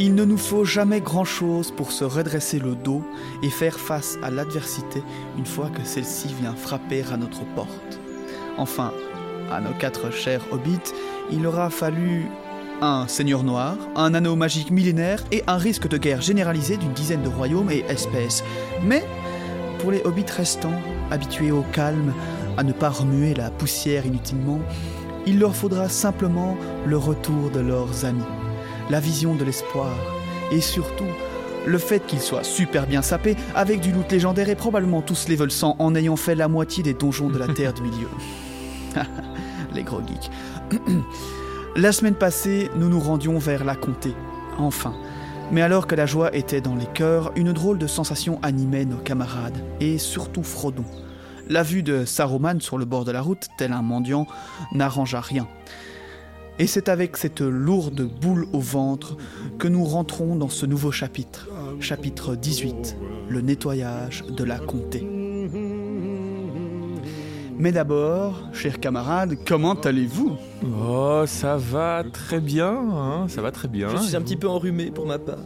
Il ne nous faut jamais grand-chose pour se redresser le dos et faire face à l'adversité une fois que celle-ci vient frapper à notre porte. Enfin, à nos quatre chers hobbits, il aura fallu un seigneur noir, un anneau magique millénaire et un risque de guerre généralisé d'une dizaine de royaumes et espèces. Mais pour les hobbits restants, habitués au calme, à ne pas remuer la poussière inutilement, il leur faudra simplement le retour de leurs amis, la vision de l'espoir et surtout le fait qu'ils soient super bien sapés avec du loot légendaire et probablement tous level 100 en ayant fait la moitié des donjons de la Terre du Milieu. les gros geeks. la semaine passée, nous nous rendions vers la comté. Enfin. Mais alors que la joie était dans les cœurs, une drôle de sensation animait nos camarades, et surtout Frodon. La vue de Saruman sur le bord de la route, tel un mendiant, n'arrangea rien. Et c'est avec cette lourde boule au ventre que nous rentrons dans ce nouveau chapitre, chapitre 18, le nettoyage de la comté. Mais d'abord, chers camarades, comment allez-vous? Oh, ça va très bien, hein, ça va très bien. Je suis un petit peu enrhumé pour ma part.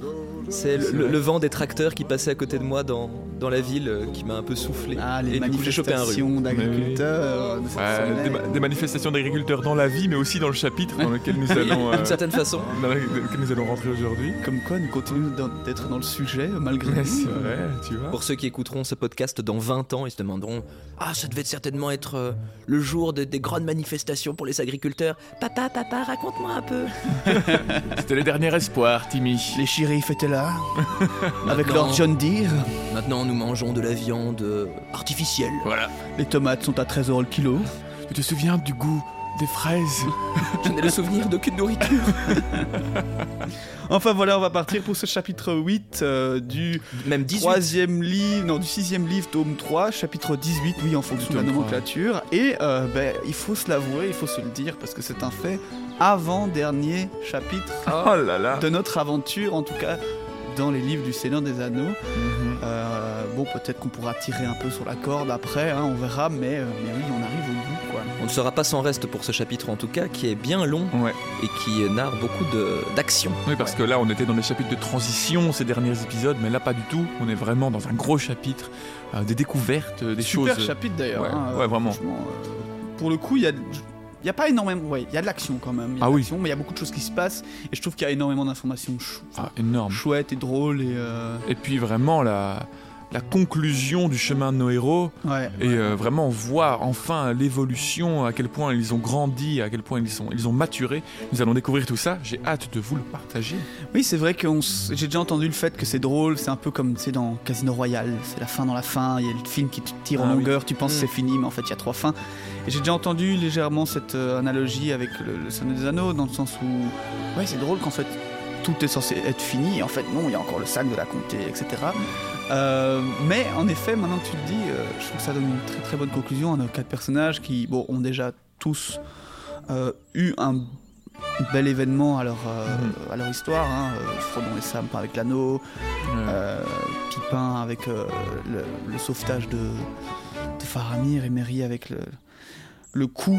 C'est le, le- le vent des tracteurs qui passait à côté de moi dans, dans la ville euh, qui m'a un peu soufflé. Ah, les Et manifestations d'agriculteurs. des, ma- des manifestations d'agriculteurs dans la vie, mais aussi dans le chapitre dans lequel nous allons, euh, D'une certaine façon. dans lequel nous allons rentrer aujourd'hui. Comme quoi, nous continuons d'être dans le sujet, malgré Mais tout. C'est vrai, tu vois. Pour ceux qui écouteront ce podcast dans 20 ans, ils se demanderont Ah, ça devait certainement être euh, le jour de- des grandes manifestations pour les agriculteurs. Papa, papa, raconte-moi un peu. C'était les derniers espoirs, Timmy. Les shérifs étaient là, avec leur John Deere. Maintenant, nous mangeons de la viande euh, artificielle. Voilà. Les tomates sont à 13 euros le kilo. Tu te souviens du goût des fraises? Je n'ai le souvenir d'aucune nourriture. Enfin voilà, on va partir pour ce chapitre 8 euh, du Même 18. troisième livre, non, du sixième livre, tome 3, chapitre 18, oui, en fonction de la Tome 3. nomenclature. Et euh, ben, il faut se l'avouer, il faut se le dire, parce que c'est un fait, avant-dernier chapitre Oh là là. de notre aventure, en tout cas dans les livres du Seigneur des Anneaux. Mhm. Euh, bon, peut-être qu'on pourra tirer un peu sur la corde après, hein, on verra, mais, euh, mais oui, on arrive au bout, quoi. On ne sera pas sans reste pour ce chapitre en tout cas, qui est bien long Ouais. et qui narre beaucoup de- d'actions. Oui, parce que là, on était dans les chapitres de transition ces derniers épisodes, mais là, pas du tout. On est vraiment dans un gros chapitre, euh, des découvertes, des Super choses. chapitre d'ailleurs. Ouais, hein, ouais, vraiment. euh, pour le coup, il y a, il y a pas énormément. Ouais, il y a de l'action quand même. il y a Ah de oui. mais il y a beaucoup de choses qui se passent et je trouve qu'il y a énormément d'informations chou- Ah, énorme. chouettes et drôles et. euh, Et puis vraiment la, la conclusion du chemin de nos héros Ouais. et euh, vraiment voir enfin l'évolution, à quel point ils ont grandi, à quel point ils, sont, ils ont maturé. Nous allons découvrir tout ça. J'ai hâte de vous le partager. Oui, c'est vrai que j'ai déjà entendu le fait que c'est drôle. C'est un peu comme tu sais dans Casino Royale. C'est la fin dans la fin. Il y a le film qui te tire en Ah oui. longueur. Tu penses Mm. que c'est fini, mais en fait il y a trois fins. J'ai déjà entendu légèrement cette euh, analogie avec le, le Seigneur des Anneaux dans le sens où ouais, c'est drôle qu'en fait tout est censé être fini. Et en fait non, il y a encore le sac de la comté, etc. Euh, mais en effet, maintenant que tu le dis, euh, je trouve que ça donne une très très bonne conclusion à nos quatre personnages qui bon, ont déjà tous euh, eu un bel événement à leur, à leur histoire. Hein. Frodon et Sam avec l'anneau, euh, Pipin avec le, le sauvetage de, de Faramir et Merry avec le, le coup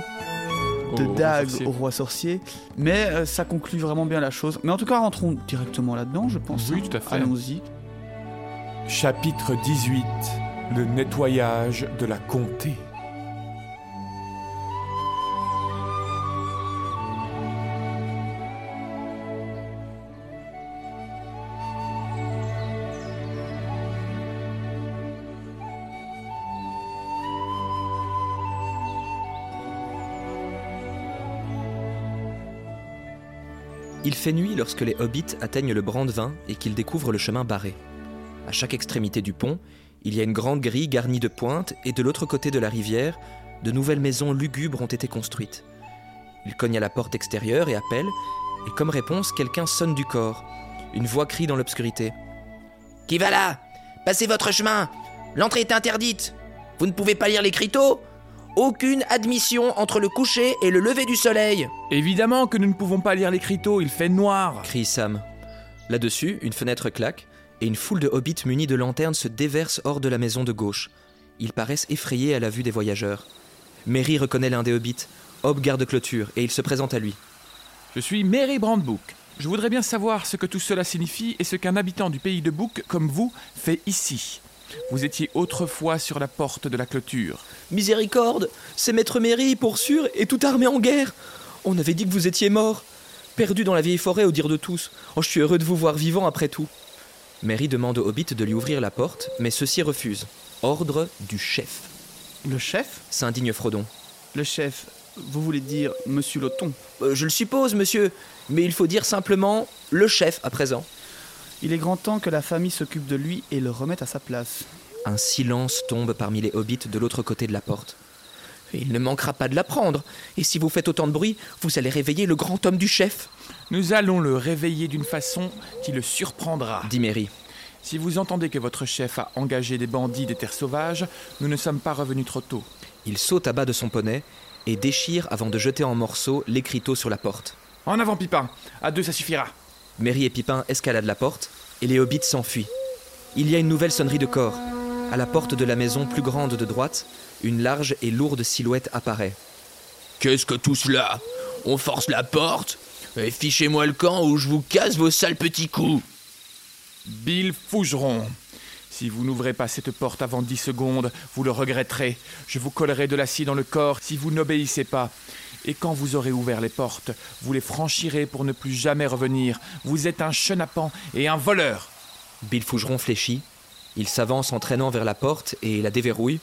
de au- au dague au roi sorcier. Mais euh, ça conclut vraiment bien la chose. Mais en tout cas, rentrons directement là-dedans, je pense. Oui, hein. tout à fait. Allons-y. Chapitre 18 Le nettoyage de la comté. Il fait nuit lorsque les hobbits atteignent le Brandevin et qu'ils découvrent le chemin barré. À chaque extrémité du pont, il y a une grande grille garnie de pointes et de l'autre côté de la rivière, de nouvelles maisons lugubres ont été construites. Ils cognent à la porte extérieure et appellent, et comme réponse, quelqu'un sonne du corps. Une voix crie dans l'obscurité. Qui va là? Passez votre chemin L'entrée est interdite Vous ne pouvez pas lire l'écriteau Aucune admission entre le coucher et le lever du soleil Évidemment que nous ne pouvons pas lire l'écriteau, il fait noir. crie Sam. Là-dessus, une fenêtre claque, et une foule de hobbits munis de lanternes se déverse hors de la maison de gauche. Ils paraissent effrayés à la vue des voyageurs. Merry reconnaît l'un des hobbits, Hob garde clôture, et il se présente à lui. Je suis Mary Brandbook. Je voudrais bien savoir ce que tout cela signifie et ce qu'un habitant du pays de Bouc comme vous fait ici. Vous étiez autrefois sur la porte de la clôture. Miséricorde C'est Maître Méry, pour sûr, et tout armé en guerre On avait dit que vous étiez mort Perdu dans la vieille forêt au dire de tous. Oh, je suis heureux de vous voir vivant après tout. Mary demande au hobbit de lui ouvrir la porte, mais ceux-ci refusent. Ordre du chef. Le chef? S'indigne Frodon. Le chef, vous voulez dire Monsieur Loton? Euh, je le suppose, monsieur, mais il faut dire simplement le chef à présent. Il est grand temps que la famille s'occupe de lui et le remette à sa place. Un silence tombe parmi les hobbits de l'autre côté de la porte. Il ne manquera pas de l'apprendre, et si vous faites autant de bruit, vous allez réveiller le grand homme du chef, Nous allons le réveiller d'une façon qui le surprendra. dit Mary. Si vous entendez que votre chef a engagé des bandits des terres sauvages, nous ne sommes pas revenus trop tôt. Il saute à bas de son poney et déchire avant de jeter en morceaux l'écriteau sur la porte. En avant, Pipin À deux, ça suffira. Mary et Pipin escaladent la porte et les hobbits s'enfuient. Il y a une nouvelle sonnerie de corps. À la porte de la maison plus grande de droite, une large et lourde silhouette apparaît. Qu'est-ce que tout cela? On force la porte? Et fichez-moi le camp ou je vous casse vos sales petits coups Bill Fougeron. Si vous n'ouvrez pas cette porte avant dix secondes, vous le regretterez. Je vous collerai de l'acier dans le corps si vous n'obéissez pas. Et quand vous aurez ouvert les portes, vous les franchirez pour ne plus jamais revenir. Vous êtes un chenapan et un voleur. Bill Fougeron fléchit. Il s'avance en traînant vers la porte et la déverrouille,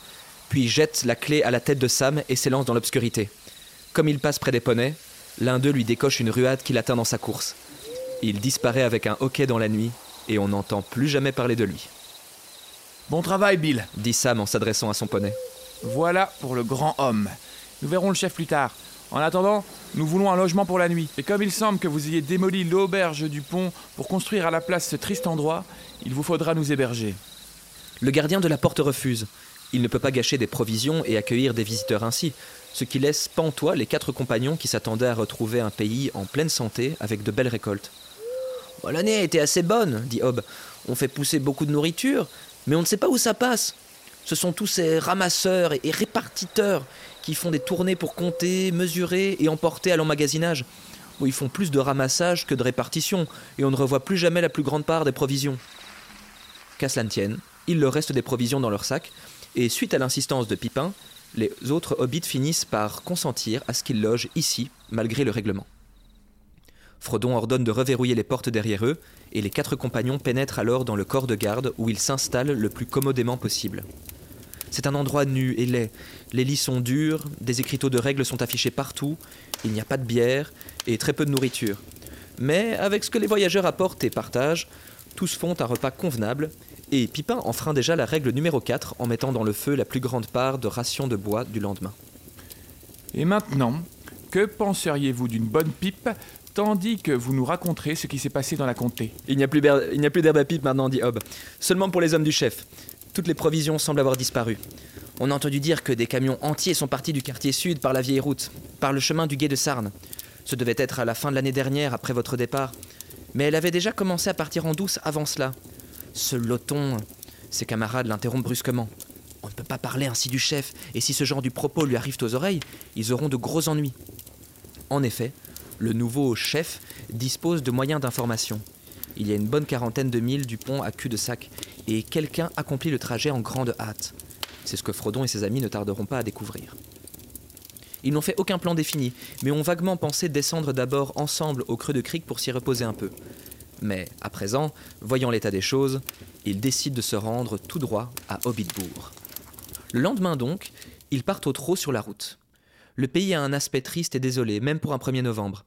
puis jette la clé à la tête de Sam et s'élance dans l'obscurité. Comme il passe près des poneys, l'un d'eux lui décoche une ruade qui l'atteint dans sa course. Il disparaît avec un hoquet dans la nuit et on n'entend plus jamais parler de lui, Bon travail, Bill. dit Sam en s'adressant à son poney. Voilà pour le grand homme. Nous verrons le chef plus tard. En attendant, nous voulons un logement pour la nuit. Et comme il semble que vous ayez démoli l'auberge du pont pour construire à la place ce triste endroit, il vous faudra nous héberger. Le gardien de la porte refuse. Il ne peut pas gâcher des provisions et accueillir des visiteurs ainsi, ce qui laisse pantois les quatre compagnons qui s'attendaient à retrouver un pays en pleine santé avec de belles récoltes. L'année a été assez bonne, dit Hob. On fait pousser beaucoup de nourriture, mais on ne sait pas où ça passe. Ce sont tous ces ramasseurs et répartiteurs qui font des tournées pour compter, mesurer et emporter à l'emmagasinage. Où ils font plus de ramassage que de répartition, et on ne revoit plus jamais la plus grande part des provisions. Qu'à cela ne tienne, il leur reste des provisions dans leur sac, et suite à l'insistance de Pipin, les autres hobbits finissent par consentir à ce qu'ils logent ici, malgré le règlement. Frodon ordonne de reverrouiller les portes derrière eux, et les quatre compagnons pénètrent alors dans le corps de garde où ils s'installent le plus commodément possible. C'est un endroit nu et laid. Les lits sont durs, des écriteaux de règles sont affichés partout, il n'y a pas de bière et très peu de nourriture. Mais avec ce que les voyageurs apportent et partagent, tous font un repas convenable, et Pipin enfreint déjà la règle numéro 4 en mettant dans le feu la plus grande part de rations de bois du lendemain. Et maintenant, que penseriez-vous d'une bonne pipe tandis que vous nous raconterez ce qui s'est passé dans la comté? Il n'y a plus ber- il n'y a plus d'herbe à pipe maintenant, dit Hob. Seulement pour les hommes du chef. Toutes les provisions semblent avoir disparu. On a entendu dire que des camions entiers sont partis du quartier sud par la vieille route, par le chemin du gué de Sarne. Ce devait être à la fin de l'année dernière, après votre départ. Mais elle avait déjà commencé à partir en douce avant cela. Ce loton, ses camarades l'interrompent brusquement. On ne peut pas parler ainsi du chef, et si ce genre du propos lui arrive aux oreilles, ils auront de gros ennuis. En effet, le nouveau chef dispose de moyens d'information. Il y a une bonne quarantaine de milles du pont à cul-de-sac, et quelqu'un accomplit le trajet en grande hâte. C'est ce que Frodon et ses amis ne tarderont pas à découvrir. Ils n'ont fait aucun plan défini, mais ont vaguement pensé descendre d'abord ensemble au creux de Crick pour s'y reposer un peu. Mais, à présent, voyant l'état des choses, ils décident de se rendre tout droit à Hobbitbourg. Le lendemain donc, ils partent au trot sur la route. Le pays a un aspect triste et désolé, même pour un 1er novembre.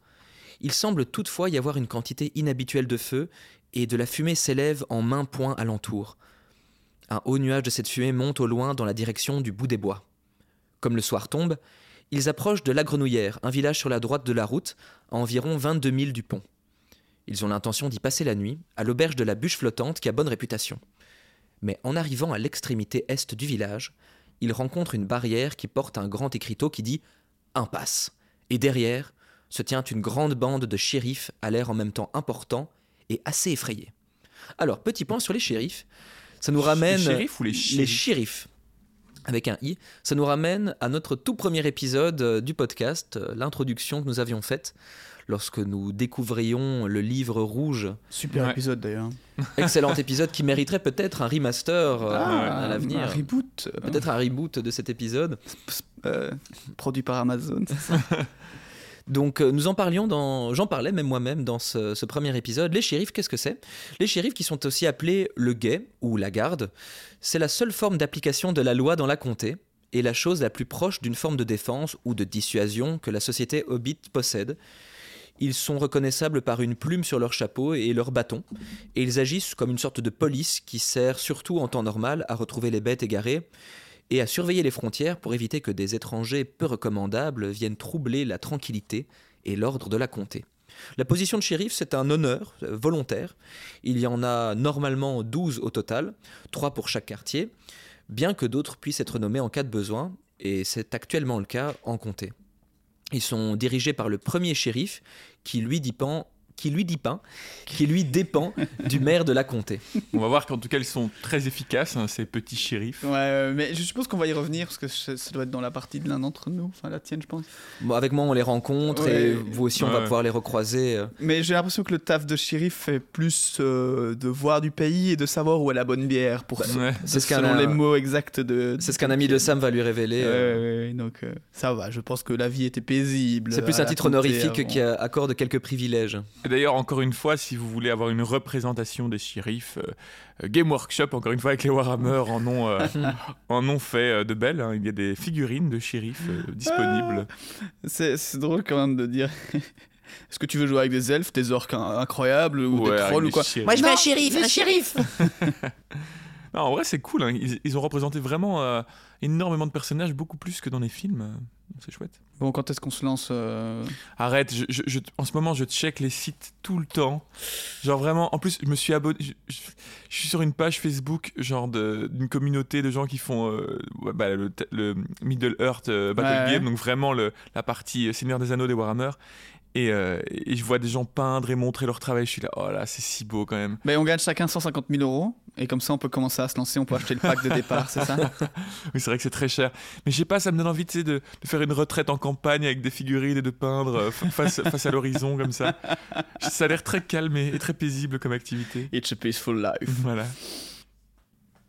Il semble toutefois y avoir une quantité inhabituelle de feu, et de la fumée s'élève en main point alentour. Un haut nuage de cette fumée monte au loin dans la direction du bout des bois. Comme le soir tombe, ils approchent de La Grenouillère, un village sur la droite de la route, à environ 22 milles du pont. Ils ont l'intention d'y passer la nuit, à l'auberge de la bûche flottante qui a bonne réputation. Mais en arrivant à l'extrémité est du village, ils rencontrent une barrière qui porte un grand écriteau qui dit Impasse. Et derrière se tient une grande bande de shérifs à l'air en même temps important et assez effrayé. Alors, petit point sur les shérifs. Ça nous ramène. Les shérifs ou les Les shérifs avec un i. Ça nous ramène à notre tout premier épisode euh, du podcast, euh, l'introduction que nous avions faite lorsque nous découvrions le livre rouge. Super Ouais. épisode d'ailleurs. Excellent épisode qui mériterait peut-être un remaster euh, Ah, à l'avenir. Un reboot. Peut-être un reboot de cet épisode. euh, produit par Amazon. c'est ça Donc euh, nous en parlions dans, j'en parlais même moi-même dans ce, ce premier épisode. Les shérifs, qu'est-ce que c'est? Les shérifs qui sont aussi appelés le guet ou la garde, c'est la seule forme d'application de la loi dans la comté et la chose la plus proche d'une forme de défense ou de dissuasion que la société Hobbit possède. Ils sont reconnaissables par une plume sur leur chapeau et leur bâton, et ils agissent comme une sorte de police qui sert surtout en temps normal à retrouver les bêtes égarées et à surveiller les frontières pour éviter que des étrangers peu recommandables viennent troubler la tranquillité et l'ordre de la comté. La position de shérif, c'est un honneur euh, volontaire. Il y en a normalement 12 au total, 3 pour chaque quartier, bien que d'autres puissent être nommés en cas de besoin, et c'est actuellement le cas en comté. Ils sont dirigés par le premier shérif qui lui dépend, qui lui dépend, qui lui dépend du maire de la comté. On va voir qu'en tout cas, ils sont très efficaces, hein, ces petits shérifs. Ouais, mais je suppose qu'on va y revenir parce que ça doit être dans la partie de l'un d'entre nous, enfin la tienne, je pense. Bon, avec moi, on les rencontre et vous aussi, on va pouvoir les recroiser. euh. Mais j'ai l'impression que le taf de shérif fait plus euh, de voir du pays et de savoir où est la bonne bière pour Ouais. C'est ce qu'un selon les mots exacts de. C'est ce qu'un ami de Sam va lui révéler. Ouais, euh. donc euh, ça va. Je pense que la vie était paisible. C'est plus un titre honorifique avant. qui accorde quelques privilèges. Et D'ailleurs, encore une fois, si vous voulez avoir une représentation des shérifs, euh, euh, Game Workshop, encore une fois avec les Warhammer, en ont, euh, en ont fait euh, de belles. hein. Il y a des figurines de shérifs euh, disponibles. C'est c'est drôle quand même de dire. Est-ce que tu veux jouer avec des elfes, des orques in- incroyables ou Ouais, des trolls ou quoi? shérifs. je veux un shérif, un shérif Non, en vrai, c'est cool. hein. Ils, ils ont représenté vraiment euh, énormément de personnages, beaucoup plus que dans les films. Euh, C'est chouette. Bon, quand est-ce qu'on se lance euh, Arrête, je- je- je- en ce moment, je check les sites tout le temps. Genre vraiment, en plus, je me suis abonné. Je, suis sur une page Facebook, genre d'une communauté de gens qui font euh, bah, le, le Middle Earth Battle Ouais. Game, donc vraiment le- la partie Seigneur des Anneaux des Warhammer. Et, euh, et je vois des gens peindre et montrer leur travail. Je suis là, oh là, c'est si beau quand même. ben, On gagne chacun 150 000 euros et comme ça on peut commencer à se lancer, on peut acheter le pack de départ, c'est ça? Oui, c'est vrai que c'est très cher. Mais je sais pas, ça me donne envie tu sais, de, de faire une retraite en campagne avec des figurines et de peindre euh, fa- face, face à l'horizon comme ça. Ça a l'air très calme et, et très paisible comme activité. It's a peaceful life. Voilà.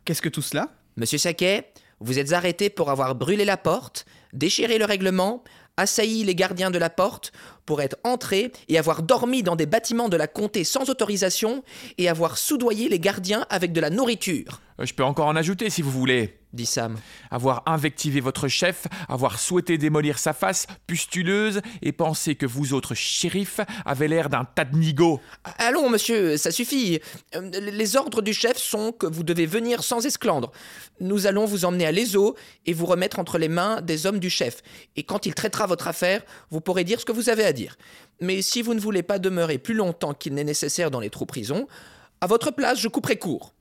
Qu'est-ce que tout cela? Monsieur Saquet, vous êtes arrêté pour avoir brûlé la porte, déchiré le règlement, assailli les gardiens de la porte, pour être entré et avoir dormi dans des bâtiments de la comté sans autorisation et avoir soudoyé les gardiens avec de la nourriture, je peux encore en ajouter si vous voulez. dit Sam. Avoir invectivé votre chef, avoir souhaité démolir sa face pustuleuse et penser que vous autres shérifs avez l'air d'un tas de nigauds. Allons, monsieur, ça suffit. Euh, Les ordres du chef sont que vous devez venir sans esclandre. Nous allons vous emmener à l'ESO et vous remettre entre les mains des hommes du chef. Et quand il traitera votre affaire, vous pourrez dire ce que vous avez à dire. Mais si vous ne voulez pas demeurer plus longtemps qu'il n'est nécessaire dans les trous prisons, à votre place, je couperai court.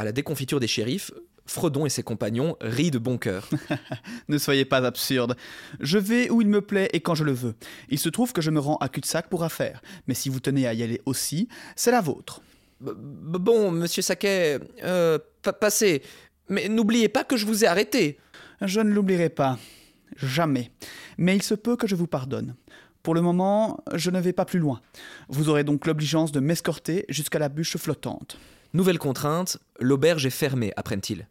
À la déconfiture des shérifs, Fredon et ses compagnons rient de bon cœur. Ne soyez pas absurde. Je vais où il me plaît et quand je le veux. Il se trouve que je me rends à cul-de-sac pour affaires. Mais si vous tenez à y aller aussi, c'est la vôtre. B- Bon, monsieur Saquet, euh, pa- passez. Mais n'oubliez pas que je vous ai arrêté. Je ne l'oublierai pas. Jamais. Mais il se peut que je vous pardonne. Pour le moment, je ne vais pas plus loin. Vous aurez donc l'obligeance de m'escorter jusqu'à la bûche flottante. Nouvelle contrainte, l'auberge est fermée, apprennent-ils.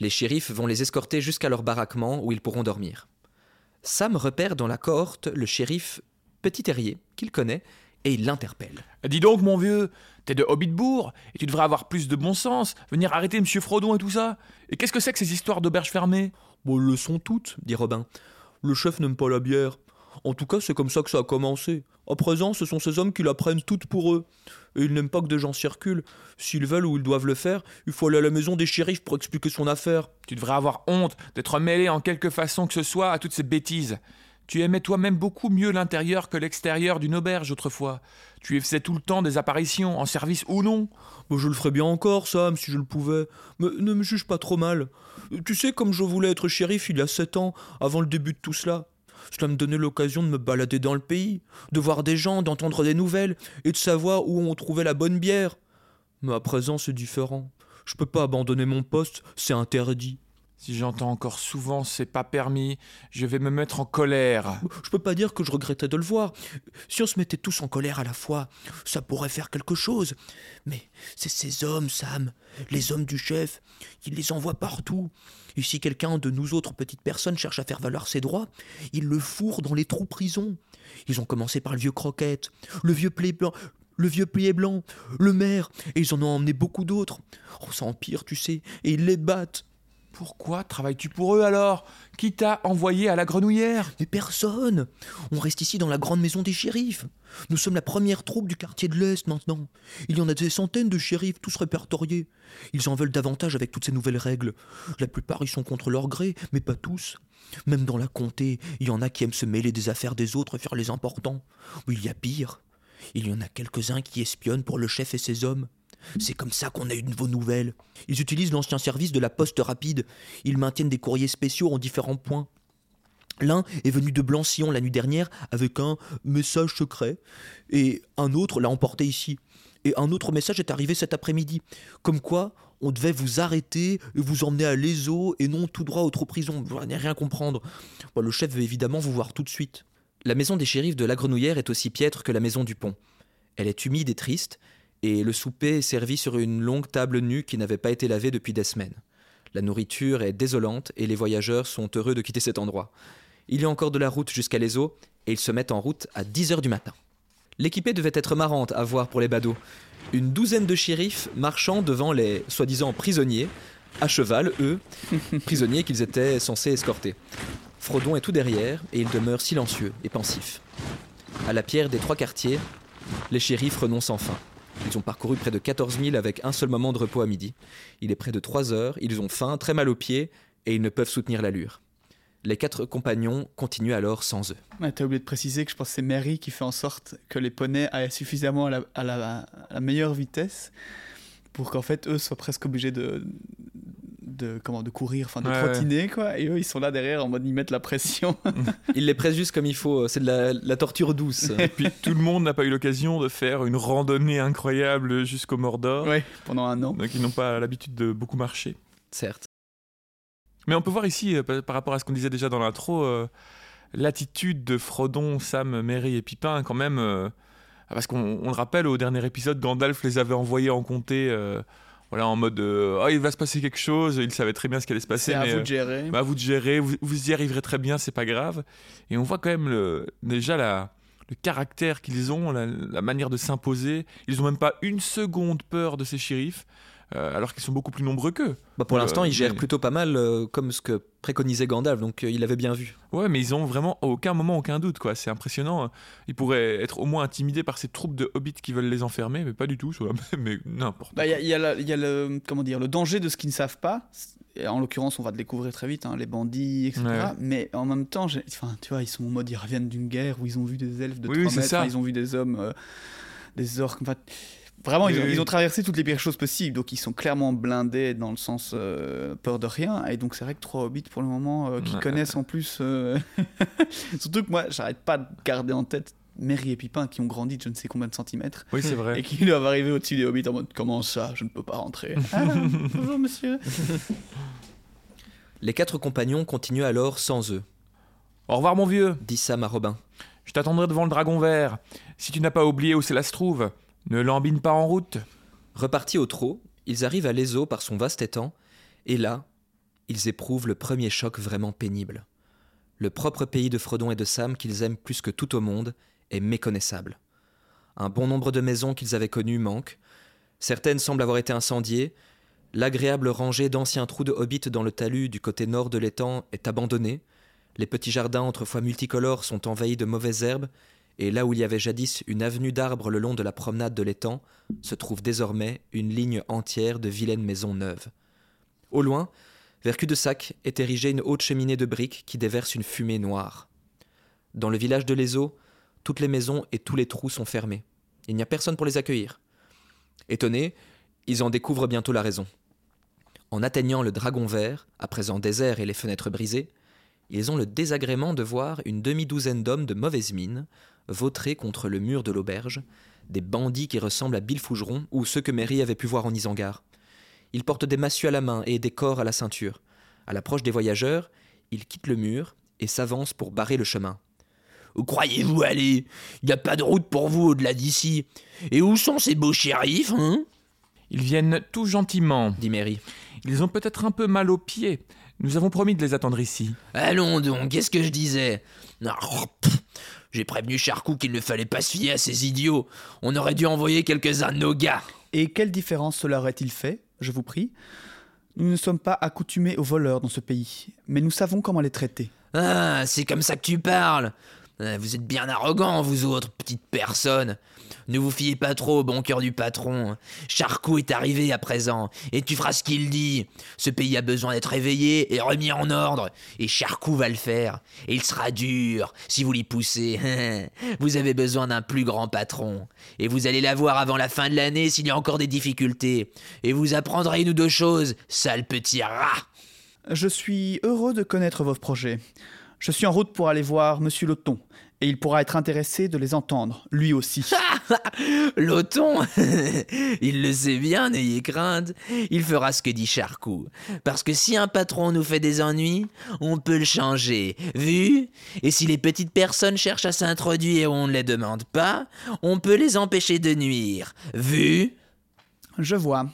Les shérifs vont les escorter jusqu'à leur baraquement où ils pourront dormir. Sam repère dans la cohorte le shérif Petit Terrier, qu'il connaît, et il l'interpelle. Dis donc, mon vieux, t'es de Hobbitbourg et tu devrais avoir plus de bon sens. Venir arrêter Monsieur Frodon et tout ça. Et qu'est-ce que c'est que ces histoires d'auberges fermées? Bon, elles le sont toutes, dit Robin. Le chef n'aime pas la bière. En tout cas, c'est comme ça que ça a commencé. À présent, ce sont ces hommes qui la prennent toutes pour eux. Et ils n'aiment pas que des gens circulent. S'ils veulent ou ils doivent le faire, il faut aller à la maison des shérifs pour expliquer son affaire. Tu devrais avoir honte d'être mêlé en quelque façon que ce soit à toutes ces bêtises. Tu aimais toi-même beaucoup mieux l'intérieur que l'extérieur d'une auberge autrefois. Tu y faisais tout le temps des apparitions, en service ou non. Moi, je le ferais bien encore, Sam, si je le pouvais. Mais ne me juge pas trop mal. Tu sais, comme je voulais être shérif il y a sept ans, avant le début de tout cela. Cela me donnait l'occasion de me balader dans le pays, de voir des gens, d'entendre des nouvelles, et de savoir où on trouvait la bonne bière. Mais à présent, c'est différent. Je peux pas abandonner mon poste, c'est interdit. Si j'entends encore souvent c'est pas permis, je vais me mettre en colère. Je peux pas dire que je regrettais de le voir. Si on se mettait tous en colère à la fois, ça pourrait faire quelque chose. Mais c'est ces hommes, Sam, les hommes du chef, il les envoie partout. Et si quelqu'un de nous autres petites personnes cherche à faire valoir ses droits, il le fourre dans les trous prisons. Ils ont commencé par le vieux Croquette, le vieux Plé Blanc, le vieux Plié Blanc, le maire, et ils en ont emmené beaucoup d'autres. Oh, ça empire, tu sais, et ils les battent. Pourquoi travailles-tu pour eux alors? Qui t'a envoyé à la grenouillère? Mais personne On reste ici dans la grande maison des shérifs. Nous sommes la première troupe du quartier de l'Est maintenant. Il y en a des centaines de shérifs, tous répertoriés. Ils en veulent davantage avec toutes ces nouvelles règles. La plupart y sont contre leur gré, mais pas tous. Même dans la comté, il y en a qui aiment se mêler des affaires des autres et faire les importants. Ou il y a pire. Il y en a quelques-uns qui espionnent pour le chef et ses hommes. C'est comme ça qu'on a eu de vos nouvelles. Ils utilisent l'ancien service de la poste rapide. Ils maintiennent des courriers spéciaux en différents points. L'un est venu de Blanc-Sillon la nuit dernière avec un message secret, et un autre l'a emporté ici. Et un autre message est arrivé cet après-midi, comme quoi on devait vous arrêter et vous emmener à l'ESO et non tout droit au trop prison. Vous n'allez rien comprendre. Le chef veut évidemment vous voir tout de suite. La maison des shérifs de la Grenouillère est aussi piètre que la maison du pont. Elle est humide et triste, et le souper est servi sur une longue table nue qui n'avait pas été lavée depuis des semaines. La nourriture est désolante et les voyageurs sont heureux de quitter cet endroit. Il y a encore de la route jusqu'à l'Eso et ils se mettent en route à 10 heures du matin. L'équipée devait être marrante à voir pour les badauds. Une douzaine de shérifs marchant devant les soi-disant prisonniers, à cheval, eux, prisonniers qu'ils étaient censés escorter. Frodon est tout derrière et il demeure silencieux et pensif. À la pierre des trois quartiers, les shérifs renoncent enfin. Ils ont parcouru près de 14 000 avec un seul moment de repos à midi. Il est près de 3 heures, ils ont faim, très mal aux pieds, et ils ne peuvent soutenir l'allure. Les quatre compagnons continuent alors sans eux. Ouais, T'as oublié de préciser que je pense que c'est Mary qui fait en sorte que les poneys aillent suffisamment à la, à la- à la meilleure vitesse pour qu'en fait eux soient presque obligés de, de, comment, de courir, enfin de Ouais, trottiner quoi. Et eux ils sont là derrière en mode ils mettent la pression. Ils les pressent juste comme il faut, c'est de la, la torture douce. Et puis tout le monde n'a pas eu l'occasion de faire une randonnée incroyable jusqu'au Mordor. ouais, pendant un an. Donc ils n'ont pas l'habitude de beaucoup marcher. Certes. Mais on peut voir ici, euh, par rapport à ce qu'on disait déjà dans l'intro, euh, l'attitude de Frodon, Sam, Merry et Pipin, quand même. euh, parce qu'on on le rappelle, au dernier épisode, Gandalf les avait envoyés en comté, euh, voilà, en mode euh, Ah, il va se passer quelque chose, il savait très bien ce qui allait se passer. C'est à mais, vous euh, de gérer. bah, vous de gérer, vous, vous y arriverez très bien, c'est pas grave. Et on voit quand même le, déjà la, le caractère qu'ils ont, la, la manière de s'imposer. Ils ont même pas une seconde peur de ces shérifs, euh, alors qu'ils sont beaucoup plus nombreux qu'eux. Bah, pour Euh, l'instant, ils gèrent mais- plutôt pas mal euh, comme ce que préconisait Gandalf, donc euh, il avait bien vu. Ouais, mais ils ont vraiment à aucun moment aucun doute, quoi. C'est impressionnant. Ils pourraient être au moins intimidés par ces troupes de hobbits qui veulent les enfermer, mais pas du tout, soit mais n'importe. Bah, Il y y a la- il y a le, comment dire, le danger de ce qu'ils ne savent pas. Et en l'occurrence, on va le découvrir très vite, hein, les bandits, etc. Ouais. Mais en même temps, j'ai- enfin, tu vois, ils sont en mode, ils reviennent d'une guerre où ils ont vu des elfes de Oui, 3 oui, c'est mètres, ça. ils ont vu des hommes, euh, des orques. enfin, vraiment, ils, ont, oui. ils ont traversé toutes les pires choses possibles. Donc, ils sont clairement blindés dans le sens euh, peur de rien. Et donc, c'est vrai que trois hobbits, pour le moment, euh, qui Ouais. connaissent en plus. euh, Surtout que moi, j'arrête pas de garder en tête Merry et Pipin qui ont grandi de je ne sais combien de centimètres Oui, c'est vrai. et qui doivent arriver au-dessus des hobbits en mode comment ça, je ne peux pas rentrer? Ah, bonjour monsieur. Les quatre compagnons continuent alors sans eux, Au revoir, mon vieux. dit Sam à Robin. Je t'attendrai devant le dragon vert. Si tu n'as pas oublié où cela se trouve, ne lambine pas en route. Repartis au trot, ils arrivent à l'Eso par son vaste étang, et là, ils éprouvent le premier choc vraiment pénible. Le propre pays de Frodon et de Sam qu'ils aiment plus que tout au monde est méconnaissable. Un bon nombre de maisons qu'ils avaient connues manquent, certaines semblent avoir été incendiées, l'agréable rangée d'anciens trous de hobbits dans le talus du côté nord de l'étang est abandonnée, les petits jardins autrefois multicolores sont envahis de mauvaises herbes, et là où il y avait jadis une avenue d'arbres le long de la promenade de l'étang, se trouve désormais une ligne entière de vilaines maisons neuves. Au loin, vers cul-de-sac est érigée une haute cheminée de briques qui déverse une fumée noire. Dans le village de l'Eso, toutes les maisons et tous les trous sont fermés. Il n'y a personne pour les accueillir. Étonnés, ils en découvrent bientôt la raison. En atteignant le dragon vert, à présent désert et les fenêtres brisées, ils ont le désagrément de voir une demi-douzaine d'hommes de mauvaise mine vautrer contre le mur de l'auberge, des bandits qui ressemblent à Bill Fougeron ou ceux que Mary avait pu voir en Isengard. Ils portent des massues à la main et des corps à la ceinture. À l'approche des voyageurs, il quitte le mur et s'avance pour barrer le chemin. Où croyez-vous aller Il n'y a pas de route pour vous au-delà d'ici. Et où sont ces beaux shérifs, hein? Ils viennent tout gentiment, dit Mary. Ils ont peut-être un peu mal aux pieds. Nous avons promis de les attendre ici. Allons donc, qu'est-ce que je disais? J'ai prévenu Charcou qu'il ne fallait pas se fier à ces idiots. On aurait dû envoyer quelques-uns de nos gars. Et quelle différence cela aurait-il fait, je vous prie? Nous ne sommes pas accoutumés aux voleurs dans ce pays, mais nous savons comment les traiter. Ah, c'est comme ça que tu parles vous êtes bien arrogants, vous autres, petites personnes. Ne vous fiez pas trop au bon cœur du patron. Charcot est arrivé à présent, et tu feras ce qu'il dit. Ce pays a besoin d'être réveillé et remis en ordre, et Charcot va le faire. Il sera dur si vous l'y poussez. vous avez besoin d'un plus grand patron, et vous allez l'avoir avant la fin de l'année s'il y a encore des difficultés. Et vous apprendrez une ou deux choses, sale petit rat. Je suis heureux de connaître vos projets. Je suis en route pour aller voir Monsieur Loton, et il pourra être intéressé de les entendre, lui aussi. Loton Il le sait bien, n'ayez crainte. Il fera ce que dit Charcot. Parce que si un patron nous fait des ennuis, on peut le changer. Vu? Et si les petites personnes cherchent à s'introduire où on ne les demande pas, on peut les empêcher de nuire. Vu? Je vois.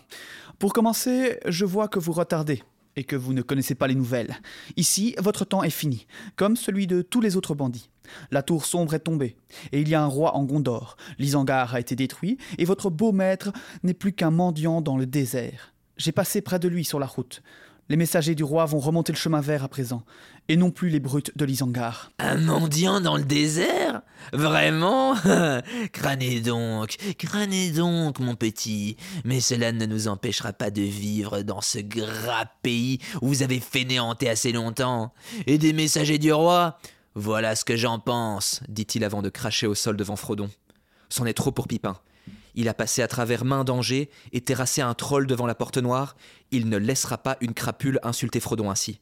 Pour commencer, je vois que vous retardez et que vous ne connaissez pas les nouvelles. Ici, votre temps est fini, comme celui de tous les autres bandits. La tour sombre est tombée, et il y a un roi en Gondor. L'Isangar a été détruit, et votre beau maître n'est plus qu'un mendiant dans le désert. J'ai passé près de lui sur la route. Les messagers du roi vont remonter le chemin vert à présent, et non plus les brutes de l'Isangar. Un mendiant dans le désert? Vraiment? Crânez donc, crânez donc, mon petit. Mais cela ne nous empêchera pas de vivre dans ce gras pays où vous avez fainéanté assez longtemps. Et des messagers du roi? Voilà ce que j'en pense, dit-il avant de cracher au sol devant Frodon. C'en est trop pour Pipin. Il a passé à travers main danger et terrassé un troll devant la porte noire. Il ne laissera pas une crapule insulter Frodon ainsi.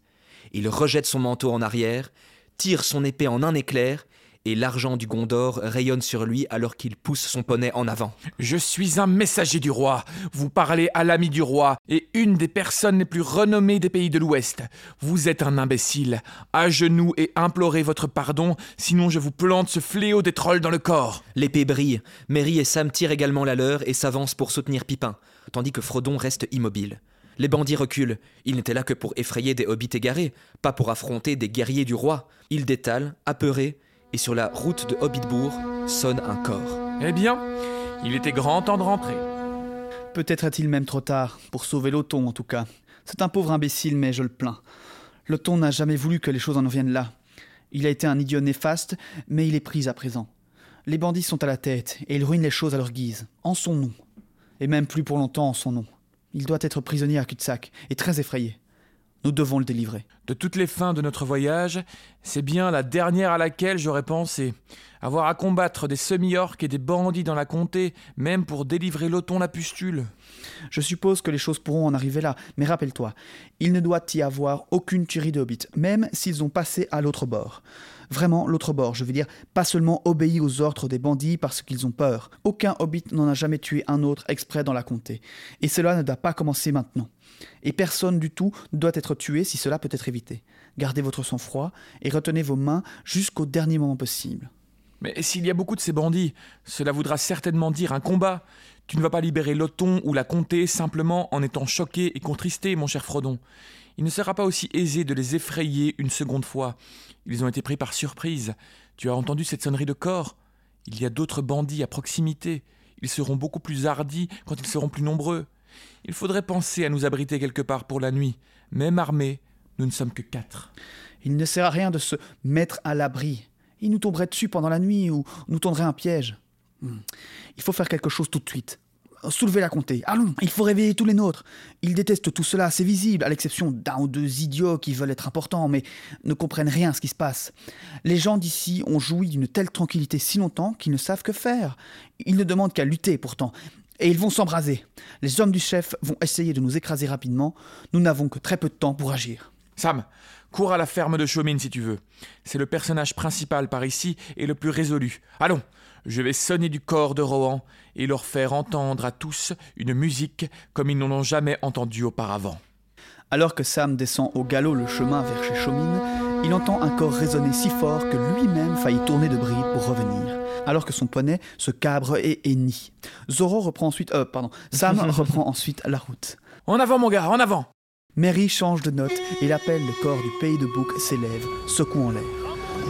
Il rejette son manteau en arrière, tire son épée en un éclair et l'argent du Gondor rayonne sur lui alors qu'il pousse son poney en avant. Je suis un messager du roi. Vous parlez à l'ami du roi et une des personnes les plus renommées des pays de l'Ouest. Vous êtes un imbécile. À genoux et implorez votre pardon, sinon je vous plante ce fléau des trolls dans le corps. L'épée brille. Merry et Sam tirent également la leur et s'avancent pour soutenir Pipin, tandis que Frodon reste immobile. Les bandits reculent. Ils n'étaient là que pour effrayer des hobbits égarés, pas pour affronter des guerriers du roi. Ils détalent, apeurés, et sur la route de Hobbitbourg sonne un corps. Eh bien, il était grand temps de rentrer. Peut-être est-il même trop tard, pour sauver l'Oton en tout cas. C'est un pauvre imbécile, mais je le plains. L'Oton n'a jamais voulu que les choses en viennent là. Il a été un idiot néfaste, mais il est pris à présent. Les bandits sont à la tête, et ils ruinent les choses à leur guise, en son nom. Et même plus pour longtemps en son nom. Il doit être prisonnier à cul-de-sac, et très effrayé. Nous devons le délivrer. De toutes les fins de notre voyage, c'est bien la dernière à laquelle j'aurais pensé. Avoir à combattre des semi-orques et des bandits dans la comté, même pour délivrer l'Oton la pustule. Je suppose que les choses pourront en arriver là, mais rappelle-toi, il ne doit y avoir aucune tuerie de hobbits, même s'ils ont passé à l'autre bord. Vraiment l'autre bord, je veux dire, pas seulement obéi aux ordres des bandits parce qu'ils ont peur. Aucun hobbit n'en a jamais tué un autre exprès dans la comté. Et cela ne doit pas commencer maintenant. Et personne du tout ne doit être tué si cela peut être évité. Gardez votre sang-froid et retenez vos mains jusqu'au dernier moment possible. Mais s'il y a beaucoup de ces bandits, cela voudra certainement dire un combat. Tu ne vas pas libérer l'Oton ou la comté simplement en étant choqué et contristé, mon cher Frodon. Il ne sera pas aussi aisé de les effrayer une seconde fois. Ils ont été pris par surprise. Tu as entendu cette sonnerie de corps Il y a d'autres bandits à proximité. Ils seront beaucoup plus hardis quand ils seront plus nombreux. Il faudrait penser à nous abriter quelque part pour la nuit. Même armés, nous ne sommes que quatre. Il ne sert à rien de se mettre à l'abri. Il nous tomberait dessus pendant la nuit ou nous tendrait un piège. Hmm. Il faut faire quelque chose tout de suite. Soulevez la comté. Allons, il faut réveiller tous les nôtres. Ils détestent tout cela, c'est visible, à l'exception d'un ou deux idiots qui veulent être importants, mais ne comprennent rien ce qui se passe. Les gens d'ici ont joui d'une telle tranquillité si longtemps qu'ils ne savent que faire. Ils ne demandent qu'à lutter pourtant. Et ils vont s'embraser. Les hommes du chef vont essayer de nous écraser rapidement. Nous n'avons que très peu de temps pour agir. Sam, cours à la ferme de Chaumine si tu veux. C'est le personnage principal par ici et le plus résolu. Allons, je vais sonner du corps de Rohan et leur faire entendre à tous une musique comme ils n'en ont jamais entendu auparavant. Alors que Sam descend au galop le chemin vers chez Chomine, il entend un corps résonner si fort que lui-même faillit tourner de bride pour revenir, alors que son poney se cabre et hennit. Zoro reprend ensuite, euh, pardon, Sam reprend ensuite la route. En avant, mon gars, en avant Mary change de note et l'appel le corps du pays de Bouc s'élève, secouant l'air.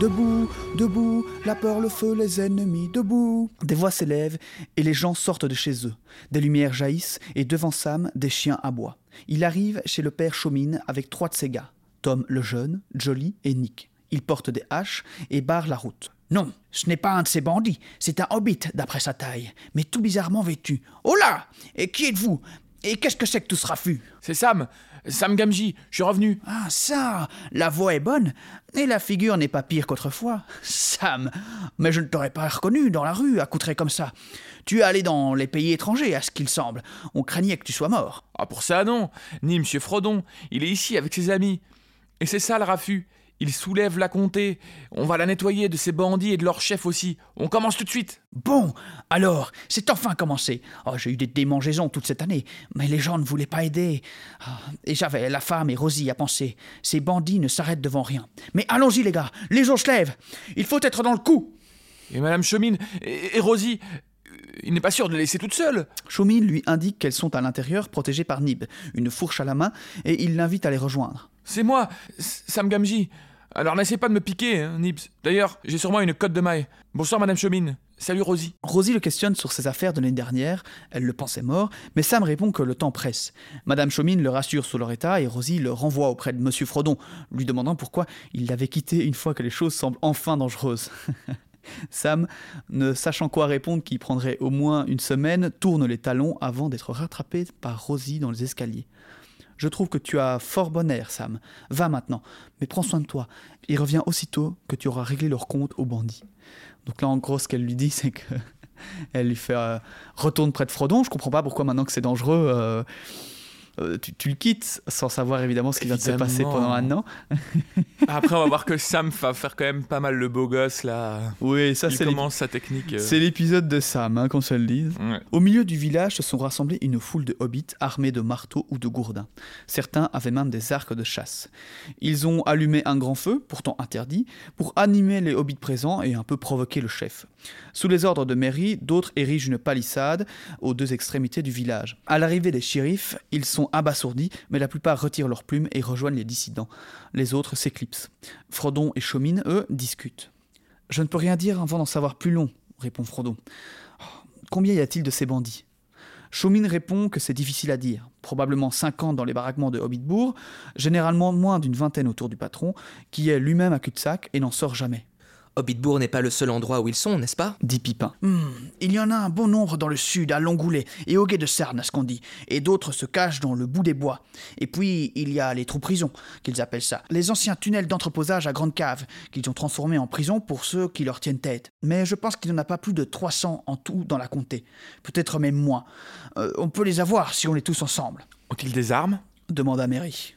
Debout, debout, la peur, le feu, les ennemis, debout. Des voix s'élèvent et les gens sortent de chez eux. Des lumières jaillissent et devant Sam, des chiens aboient. Il arrive chez le père Chaumine avec trois de ses gars, Tom le jeune, Jolly et Nick. Il porte des haches et barre la route. Non, ce n'est pas un de ces bandits, c'est un hobbit d'après sa taille, mais tout bizarrement vêtu. Oh là Et qui êtes-vous? Et qu'est-ce que c'est que tout ce raffut? C'est Sam Sam Gamji, je suis revenu. Ah ça, la voix est bonne, et la figure n'est pas pire qu'autrefois. Sam, mais je ne t'aurais pas reconnu dans la rue, accoutré comme ça. Tu es allé dans les pays étrangers, à ce qu'il semble. On craignait que tu sois mort. Ah, pour ça, non. Ni Monsieur Frodon. Il est ici avec ses amis. Et c'est ça le raffut. Il soulève la comté. On va la nettoyer de ses bandits et de leur chef aussi. On commence tout de suite. Bon, alors, c'est enfin commencé. Oh, j'ai eu des démangeaisons toute cette année, mais les gens ne voulaient pas aider. Ah, et j'avais la femme et Rosie à penser. Ces bandits ne s'arrêtent devant rien. Mais allons-y, les gars, les os se lèvent. Il faut être dans le coup. Et Madame Chemine et, et Rosie, il n'est pas sûr de les laisser toutes seules. Chaumine lui indique qu'elles sont à l'intérieur, protégées par Nib, une fourche à la main, et il l'invite à les rejoindre. C'est moi, Sam Gamji. Alors n'essaie pas de me piquer, hein, Nibs. D'ailleurs, j'ai moi une cotte de maille. Bonsoir, Madame Chemine. Salut, Rosie. Rosie le questionne sur ses affaires de l'année dernière. Elle le pensait mort, mais Sam répond que le temps presse. Madame Chomine le rassure sur leur état et Rosie le renvoie auprès de Monsieur Frodon, lui demandant pourquoi il l'avait quitté une fois que les choses semblent enfin dangereuses. Sam, ne sachant quoi répondre qui prendrait au moins une semaine, tourne les talons avant d'être rattrapé par Rosie dans les escaliers. Je trouve que tu as fort bon air, Sam. Va maintenant, mais prends soin de toi. Il revient aussitôt que tu auras réglé leur compte aux bandits. Donc là, en gros, ce qu'elle lui dit, c'est que elle lui fait euh, retourne près de Frodon. Je comprends pas pourquoi maintenant que c'est dangereux. Euh, euh, tu, le quittes sans savoir évidemment ce qui vient de se passer pendant un an. Après, on va voir que Sam va faire quand même pas mal le beau gosse là. Oui, ça c'est sa technique. Euh. C'est l'épisode de Sam, hein, qu'on se le dise. Au milieu du village se sont rassemblés une foule de hobbits armés de marteaux ou de gourdins. Certains avaient même des arcs de chasse. Ils ont allumé un grand feu, pourtant interdit, pour animer les hobbits présents et un peu provoquer le chef. Sous les ordres de Mary, d'autres érigent une palissade aux deux extrémités du village. À l'arrivée des shérifs, ils sont abasourdis, mais la plupart retirent leurs plumes et rejoignent les dissidents. Les autres s'éclipsent. Frodon et Chaumine, eux, discutent. Je ne peux rien dire avant d'en savoir plus long, répond Frodon. Oh, combien y a-t-il de ces bandits? Chaumine répond que c'est difficile à dire. Probablement 50 dans les baraquements de Hobbitbourg, généralement moins d'une vingtaine autour du patron, qui est lui-même à cul-de-sac et n'en sort jamais. Hobbitbourg n'est pas le seul endroit où ils sont, n'est-ce pas? Dit Pipin. Hmm, il y en a un bon nombre dans le sud, à Longoulet et au Guet de Cerne, à ce qu'on dit, et d'autres se cachent dans le bout des bois. Et puis, il y a les trous prisons, qu'ils appellent ça. Les anciens tunnels d'entreposage à Grande Cave, qu'ils ont transformés en prison pour ceux qui leur tiennent tête. Mais je pense qu'il n'y en a pas plus de 300 en tout dans la comté. Peut-être même moins. Euh, on peut les avoir si on est tous ensemble. Ont-ils des armes? Demanda Mary.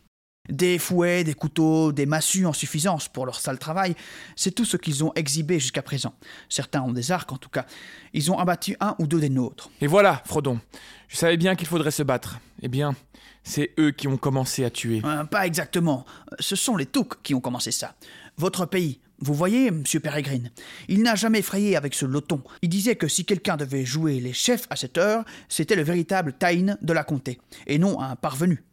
Des fouets, des couteaux, des massues en suffisance pour leur sale travail, c'est tout ce qu'ils ont exhibé jusqu'à présent. Certains ont des arcs en tout cas. Ils ont abattu un ou deux des nôtres. Et voilà, Frodon. Je savais bien qu'il faudrait se battre. Eh bien, c'est eux qui ont commencé à tuer. Euh, pas exactement. Ce sont les Touks qui ont commencé ça. Votre pays, vous voyez, monsieur Peregrine, il n'a jamais effrayé avec ce loton. Il disait que si quelqu'un devait jouer les chefs à cette heure, c'était le véritable Taïn de la comté, et non un parvenu.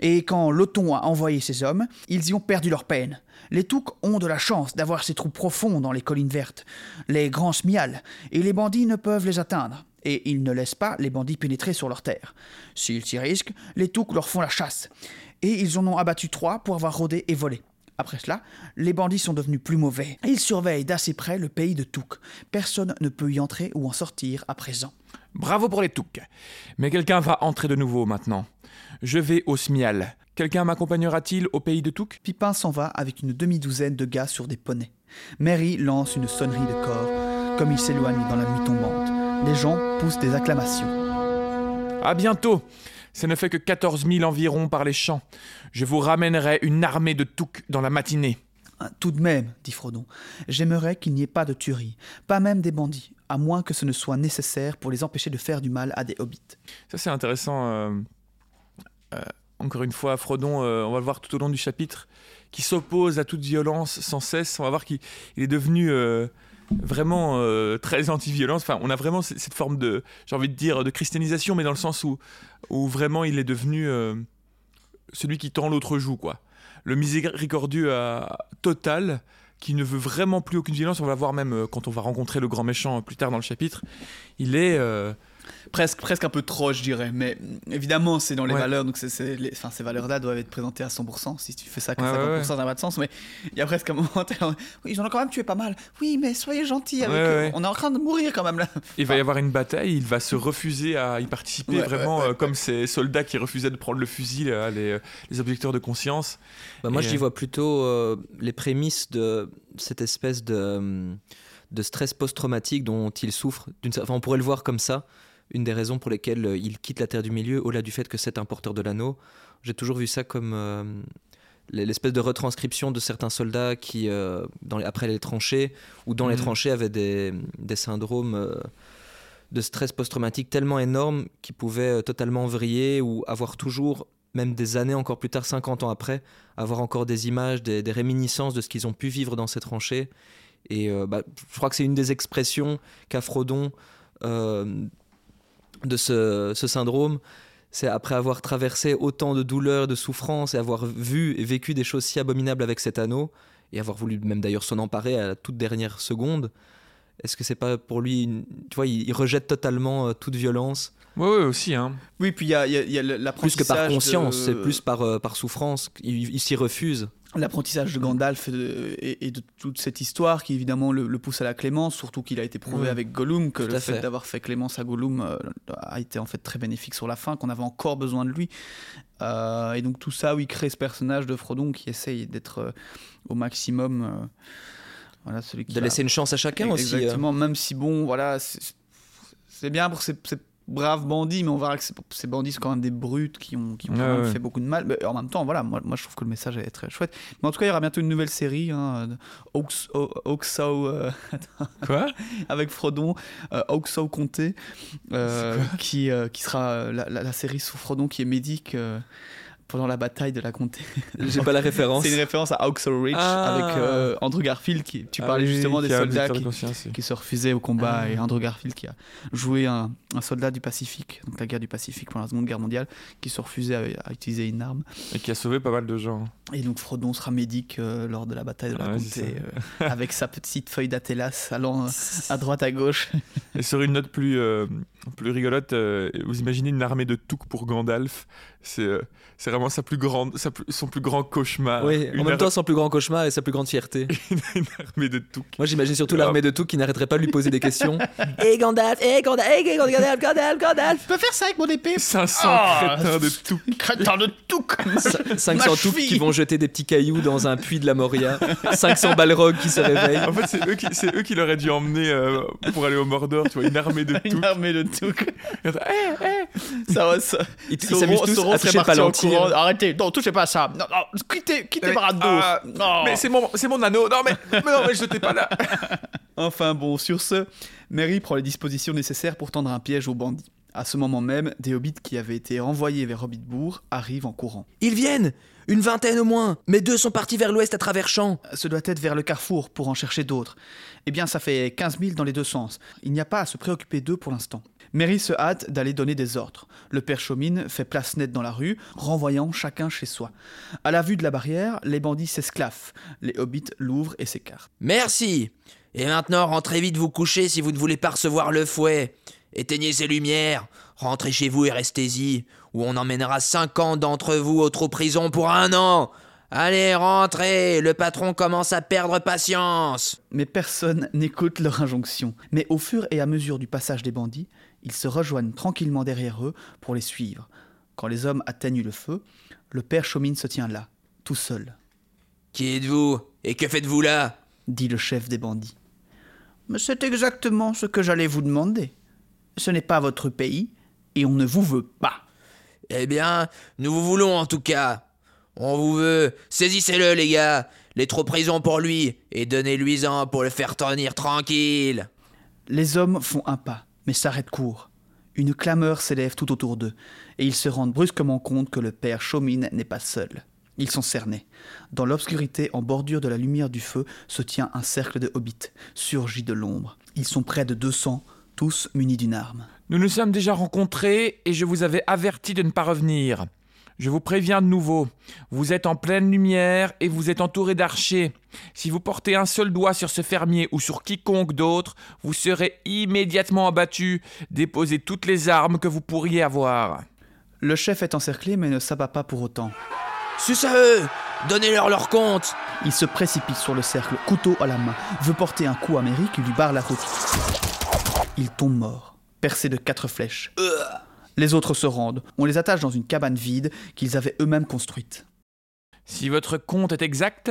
Et quand Loton a envoyé ses hommes, ils y ont perdu leur peine. Les Touks ont de la chance d'avoir ces trous profonds dans les collines vertes, les grands smiales, et les bandits ne peuvent les atteindre. Et ils ne laissent pas les bandits pénétrer sur leurs terres. S'ils s'y risquent, les Touks leur font la chasse. Et ils en ont abattu trois pour avoir rôdé et volé. Après cela, les bandits sont devenus plus mauvais. Ils surveillent d'assez près le pays de Touk. Personne ne peut y entrer ou en sortir à présent. Bravo pour les Touk. Mais quelqu'un va entrer de nouveau maintenant. Je vais au Smial. Quelqu'un m'accompagnera-t-il au pays de Touk? Pipin s'en va avec une demi-douzaine de gars sur des poneys. Mary lance une sonnerie de corps, comme il s'éloigne dans la nuit tombante. Les gens poussent des acclamations. À bientôt ça ne fait que 14 000 environ par les champs. Je vous ramènerai une armée de toucs dans la matinée. Ah, tout de même, dit Frodon, j'aimerais qu'il n'y ait pas de tuerie, pas même des bandits, à moins que ce ne soit nécessaire pour les empêcher de faire du mal à des hobbits. Ça c'est intéressant. Euh, euh, encore une fois, Frodon, euh, on va le voir tout au long du chapitre, qui s'oppose à toute violence sans cesse. On va voir qu'il il est devenu vraiment euh, très anti-violence. Enfin, on a vraiment cette forme de, j'ai envie de dire, de christianisation, mais dans le sens où, où vraiment il est devenu euh, celui qui tend l'autre joue, quoi. Le miséricordieux total, qui ne veut vraiment plus aucune violence. On va voir même euh, quand on va rencontrer le grand méchant plus tard dans le chapitre. Il est Presque, presque un peu trop, je dirais. Mais mm, évidemment, c'est dans les Ouais. valeurs, donc c'est, les- enfin, ces valeurs-là doivent être présentées à 100%. Si tu fais ça qu'à Ouais, 50%, ouais, ça n'a pas de sens. Mais il y a presque un moment, là, oui, ils en ont quand même tué pas mal. Oui, mais soyez gentils avec Ouais, eux. ouais. On est en train de mourir quand même là. Il va y avoir une bataille, il va se refuser à y participer, Ouais, vraiment ouais, ouais, euh, comme ces soldats qui refusaient de prendre le fusil, là, les, euh, les objecteurs de conscience. Bah, moi, Et, j'y euh, vois plutôt euh, les prémices de cette espèce de, de stress post-traumatique dont il souffre. Enfin, on pourrait le voir comme ça. Une des raisons pour lesquelles euh, il quitte la Terre du Milieu, au-delà du fait que c'est un porteur de l'anneau, j'ai toujours vu ça comme euh, l'espèce de retranscription de certains soldats qui, euh, dans les- après les tranchées, ou dans les Mhm. tranchées, avaient des, des syndromes euh, de stress post-traumatique tellement énormes qu'ils pouvaient totalement vriller ou avoir toujours, même des années encore plus tard, 50 ans après, avoir encore des images, des, des réminiscences de ce qu'ils ont pu vivre dans ces tranchées. Et euh, bah, je crois que c'est une des expressions qu'a Frodon euh, de ce, ce syndrome. C'est après avoir traversé autant de douleurs, de souffrances, et avoir vu et vécu des choses si abominables avec cet anneau, et avoir voulu même d'ailleurs s'en emparer à la toute dernière seconde, est-ce que c'est pas pour lui, une- tu vois, il, il rejette totalement euh, toute violence, Ouais, ouais, aussi. Hein. Oui, puis il y a, y a- il y a plus que par conscience, de- c'est plus par, euh, par souffrance, il, il s'y refuse. L'apprentissage de Gandalf et de, et- et de toute cette histoire qui évidemment le, le pousse à la clémence, surtout qu'il a été prouvé Ouais. avec Gollum que Tout le fait, fait. d'avoir fait clémence à Gollum euh, a été en fait très bénéfique sur la fin, qu'on avait encore besoin de lui. Euh, et donc tout ça, oui, crée ce personnage de Frodon qui essaye d'être euh, au maximum. euh, voilà, celui qui De laisser une chance à chacun aussi. euh. Exactement, même si bon, voilà, c'est c'est bien pour ces, ces braves bandits, mais on verra que ces, bandits sont quand même des brutes qui ont, qui ont Ouais, fait beaucoup de mal. Mais en même temps, voilà, moi, moi je trouve que le message est très chouette. Mais en tout cas, il y aura bientôt une nouvelle série, hein, de Oaks- O- Oxow, euh, Quoi? Avec Frodon, euh, Oxow Comté, euh, qui, euh, qui sera la, la- la série sous Frodon qui est médic pendant la bataille de la comté. J'ai pas la référence. C'est une référence à Oxow Ridge Ah. avec euh, Andrew Garfield. Qui, tu Ah parlais oui, justement des soldats de qui, se refusaient au combat Ah. et Andrew Garfield qui a joué un, un soldat du Pacifique, donc la guerre du Pacifique pendant la Seconde Guerre mondiale, qui se refusait à, à utiliser une arme. Et qui a sauvé pas mal de gens. Et donc Frodon sera médic euh, lors de la bataille de la Ah comté euh, avec sa petite feuille d'Atelas allant à droite à gauche. Et sur une note plus, plus rigolote, vous imaginez une armée de toucs pour Gandalf. C'est euh, c'est vraiment sa plus grande, sa plus- son plus grand cauchemar. Oui, une, en même ar- temps, son plus grand cauchemar et sa plus grande fierté. une armée de toucs. Moi, j'imagine surtout l'armée de tout qui n'arrêterait pas de lui poser des questions. Hé Gandalf, hé Gandalf, hé Gandalf, Gandalf, Gandalf Je peux faire ça avec mon épée? 500 Ah. crétins de toucs. Crétin de tout 500 toucs qui vont jeter des petits cailloux dans un puits de la Moria. 500 balrogs qui se réveillent. En fait, c'est eux qui, c'est eux qui l'auraient dû emmener euh, pour aller au Mordor, tu vois, une armée de toucs. Une armée de tout. Ça va, ça. Ils s'amusent tous Serait parti en courant. Arrêtez, non, touchez pas à ça. Non, non, quittez, quittez Mais- ah, Non. Mais c'est mon, c'est mon anneau. Non, mais, mais non, mais je t'ai pas là. Enfin bon, sur ce, Merry prend les dispositions nécessaires pour tendre un piège aux bandits. À ce moment même, des hobbits qui avaient été envoyés vers Hobbitbourg arrivent en courant. Ils viennent Une vingtaine au moins Mais deux sont partis vers l'ouest à travers champs. Ce doit être vers le carrefour pour en chercher d'autres. Eh bien, ça fait 15 000 dans les deux sens. Il n'y a pas à se préoccuper d'eux pour l'instant. Merry se hâte d'aller donner des ordres. Le père Chaumine fait place nette dans la rue, renvoyant chacun chez soi. À la vue de la barrière, les bandits s'esclaffent. Les hobbits l'ouvrent et s'écartent. Merci Et maintenant, rentrez vite vous coucher si vous ne voulez pas recevoir le fouet. Éteignez ces lumières, rentrez chez vous et restez-y, ou on emmènera 50 d'entre vous autres prison pour un an. Allez, rentrez, le patron commence à perdre patience. Mais personne n'écoute leur injonction. Mais au fur et à mesure du passage des bandits, ils se rejoignent tranquillement derrière eux pour les suivre. Quand les hommes atteignent le feu, le père Chaumine se tient là, tout seul, Qui êtes-vous Et que faites-vous là? dit le chef des bandits. Mais c'est exactement ce que j'allais vous demander. Ce n'est pas votre pays, et on ne vous veut pas. Eh bien, nous vous voulons en tout cas. On vous veut. Saisissez-le, les gars. Les trop prison pour lui, et donnez-lui-en pour le faire tenir tranquille. Les hommes font un pas, mais s'arrêtent court. Une clameur s'élève tout autour d'eux, et ils se rendent brusquement compte que le père Chaumine n'est pas seul. Ils sont cernés. Dans l'obscurité, en bordure de la lumière du feu, se tient un cercle de hobbits, surgis de l'ombre. Ils sont près de 200, tous munis d'une arme. Nous nous sommes déjà rencontrés et je vous avais averti de ne pas revenir. Je vous préviens de nouveau, vous êtes en pleine lumière et vous êtes entouré d'archers. Si vous portez un seul doigt sur ce fermier ou sur quiconque d'autre, vous serez immédiatement abattu. Déposez toutes les armes que vous pourriez avoir. Le chef est encerclé mais ne s'abat pas pour autant. Sus à eux Donnez-leur leur compte Il se précipite sur le cercle, couteau à la main, veut porter un coup à Merry qui lui barre la route. Il tombe mort, percé de quatre flèches. Les autres se rendent. On les attache dans une cabane vide qu'ils avaient eux-mêmes construite. Si votre compte est exact,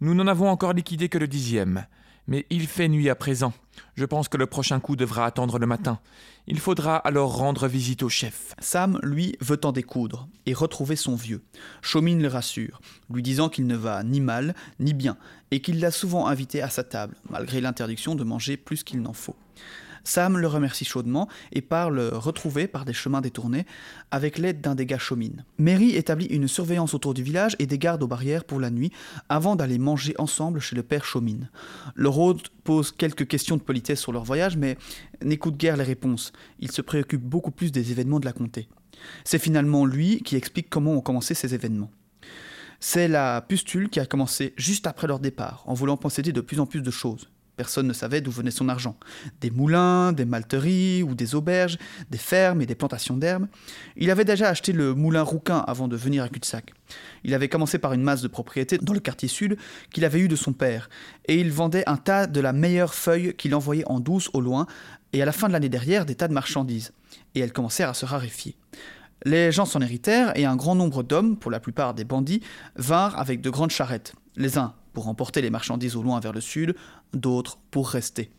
nous n'en avons encore liquidé que le dixième. Mais il fait nuit à présent. Je pense que le prochain coup devra attendre le matin. Il faudra alors rendre visite au chef. Sam, lui, veut en découdre et retrouver son vieux. Chaumine le rassure, lui disant qu'il ne va ni mal ni bien et qu'il l'a souvent invité à sa table, malgré l'interdiction de manger plus qu'il n'en faut. Sam le remercie chaudement et part le retrouver par des chemins détournés avec l'aide d'un des gars Chaumine. Mary établit une surveillance autour du village et des gardes aux barrières pour la nuit avant d'aller manger ensemble chez le père Chaumine. Leur hôte pose quelques questions de politesse sur leur voyage mais n'écoute guère les réponses. Il se préoccupe beaucoup plus des événements de la comté. C'est finalement lui qui explique comment ont commencé ces événements. C'est la pustule qui a commencé juste après leur départ, en voulant posséder de plus en plus de choses. Personne ne savait d'où venait son argent. Des moulins, des malteries ou des auberges, des fermes et des plantations d'herbes. Il avait déjà acheté le moulin Rouquin avant de venir à Cul-de-Sac. Il avait commencé par une masse de propriétés dans le quartier sud qu'il avait eu de son père, et il vendait un tas de la meilleure feuille qu'il envoyait en douce au loin, et à la fin de l'année derrière des tas de marchandises. Et elles commencèrent à se raréfier. Les gens s'en héritèrent, et un grand nombre d'hommes, pour la plupart des bandits, vinrent avec de grandes charrettes, les uns pour emporter les marchandises au loin vers le sud, d'autres pour rester.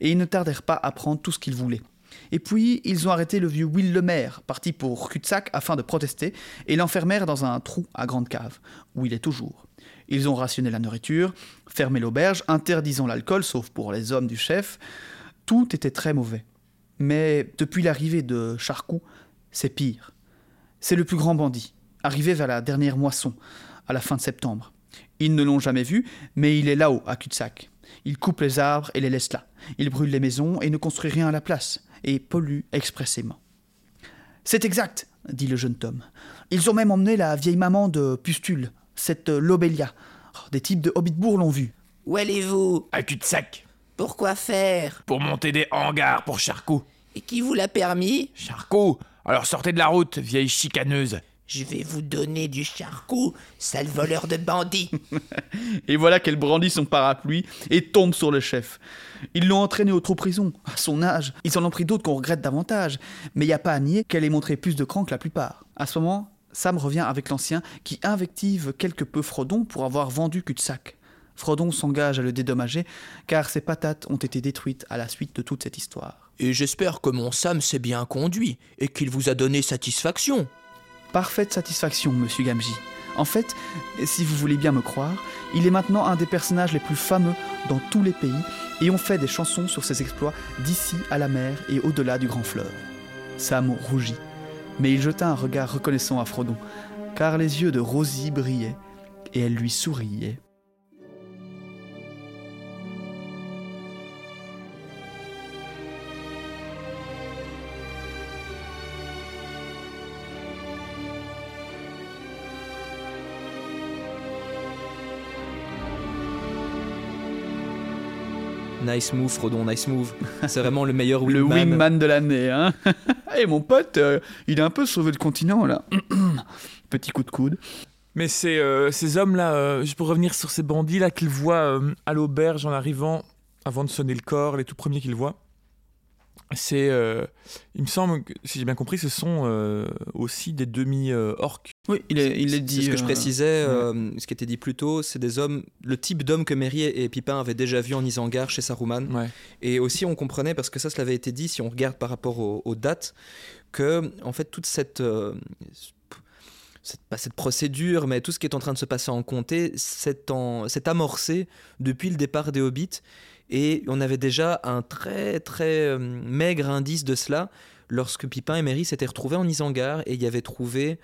Et ils ne tardèrent pas à prendre tout ce qu'ils voulaient. Et puis, ils ont arrêté le vieux Will parti pour cul-de-sac afin de protester, et l'enfermèrent dans un trou à grande cave, où il est toujours. Ils ont rationné la nourriture, fermé l'auberge, interdisant l'alcool, sauf pour les hommes du chef. Tout était très mauvais. Mais depuis l'arrivée de Charcou, c'est pire. C'est le plus grand bandit, arrivé vers la dernière moisson, à la fin de septembre. Ils ne l'ont jamais vu, mais il est là-haut, à cul-de-sac. Il coupe les arbres et les laisse là. Il brûle les maisons et ne construit rien à la place, et pollue expressément. C'est exact, dit le jeune Tom. Ils ont même emmené la vieille maman de Pustule, cette Lobélia. Oh, des types de Hobbitbourg l'ont vue. Où allez-vous? À cul-de-sac Pourquoi faire? Pour monter des hangars pour Charcot. Et qui vous l'a permis? Charcot Alors sortez de la route, vieille chicaneuse. Je vais vous donner du charcot, sale voleur de bandits. Et voilà qu'elle brandit son parapluie et tombe sur le chef. Ils l'ont entraîné au trop-prison, à son âge. Ils en ont pris d'autres qu'on regrette davantage. Mais il n'y a pas à nier qu'elle ait montré plus de cran que la plupart. À ce moment, Sam revient avec l'ancien qui invective quelque peu Frodon pour avoir vendu cul-de-sac. Frodon s'engage à le dédommager car ses patates ont été détruites à la suite de toute cette histoire. Et j'espère que mon Sam s'est bien conduit et qu'il vous a donné satisfaction. Parfaite satisfaction, monsieur Gamji. En fait, si vous voulez bien me croire, il est maintenant un des personnages les plus fameux dans tous les pays et on fait des chansons sur ses exploits d'ici à la mer et au-delà du grand fleuve. Sam rougit, mais il jeta un regard reconnaissant à Frodon, car les yeux de Rosie brillaient et elle lui souriait. Nice move, Frodon, nice move. C'est vraiment le meilleur Le wingman. wingman de l'année, hein Eh mon pote, euh, il a un peu sauvé le continent là. Petit coup de coude. Mais c'est euh, ces hommes-là, euh, juste pour revenir sur ces bandits-là qu'ils voient euh, à l'auberge en arrivant, avant de sonner le corps, les tout premiers qu'ils voient, c'est, euh, il me semble, que, si j'ai bien compris, ce sont euh, aussi des demi-orques. Oui, il est, il est dit. C'est ce que je euh, précisais, euh, ce qui était dit plus tôt, c'est des hommes, le type d'hommes que Merry et Pipin avaient déjà vu en Isengard chez Saruman. Ouais. Et aussi, on comprenait, parce que ça, cela avait été dit, si on regarde par rapport aux, aux dates, que, en fait, toute cette, cette, pas cette procédure, mais tout ce qui est en train de se passer en comté, s'est amorcé depuis le départ des Hobbits. Et on avait déjà un très, très euh, maigre indice de cela lorsque Pipin et Merry s'étaient retrouvés en Isengard et y avaient trouvé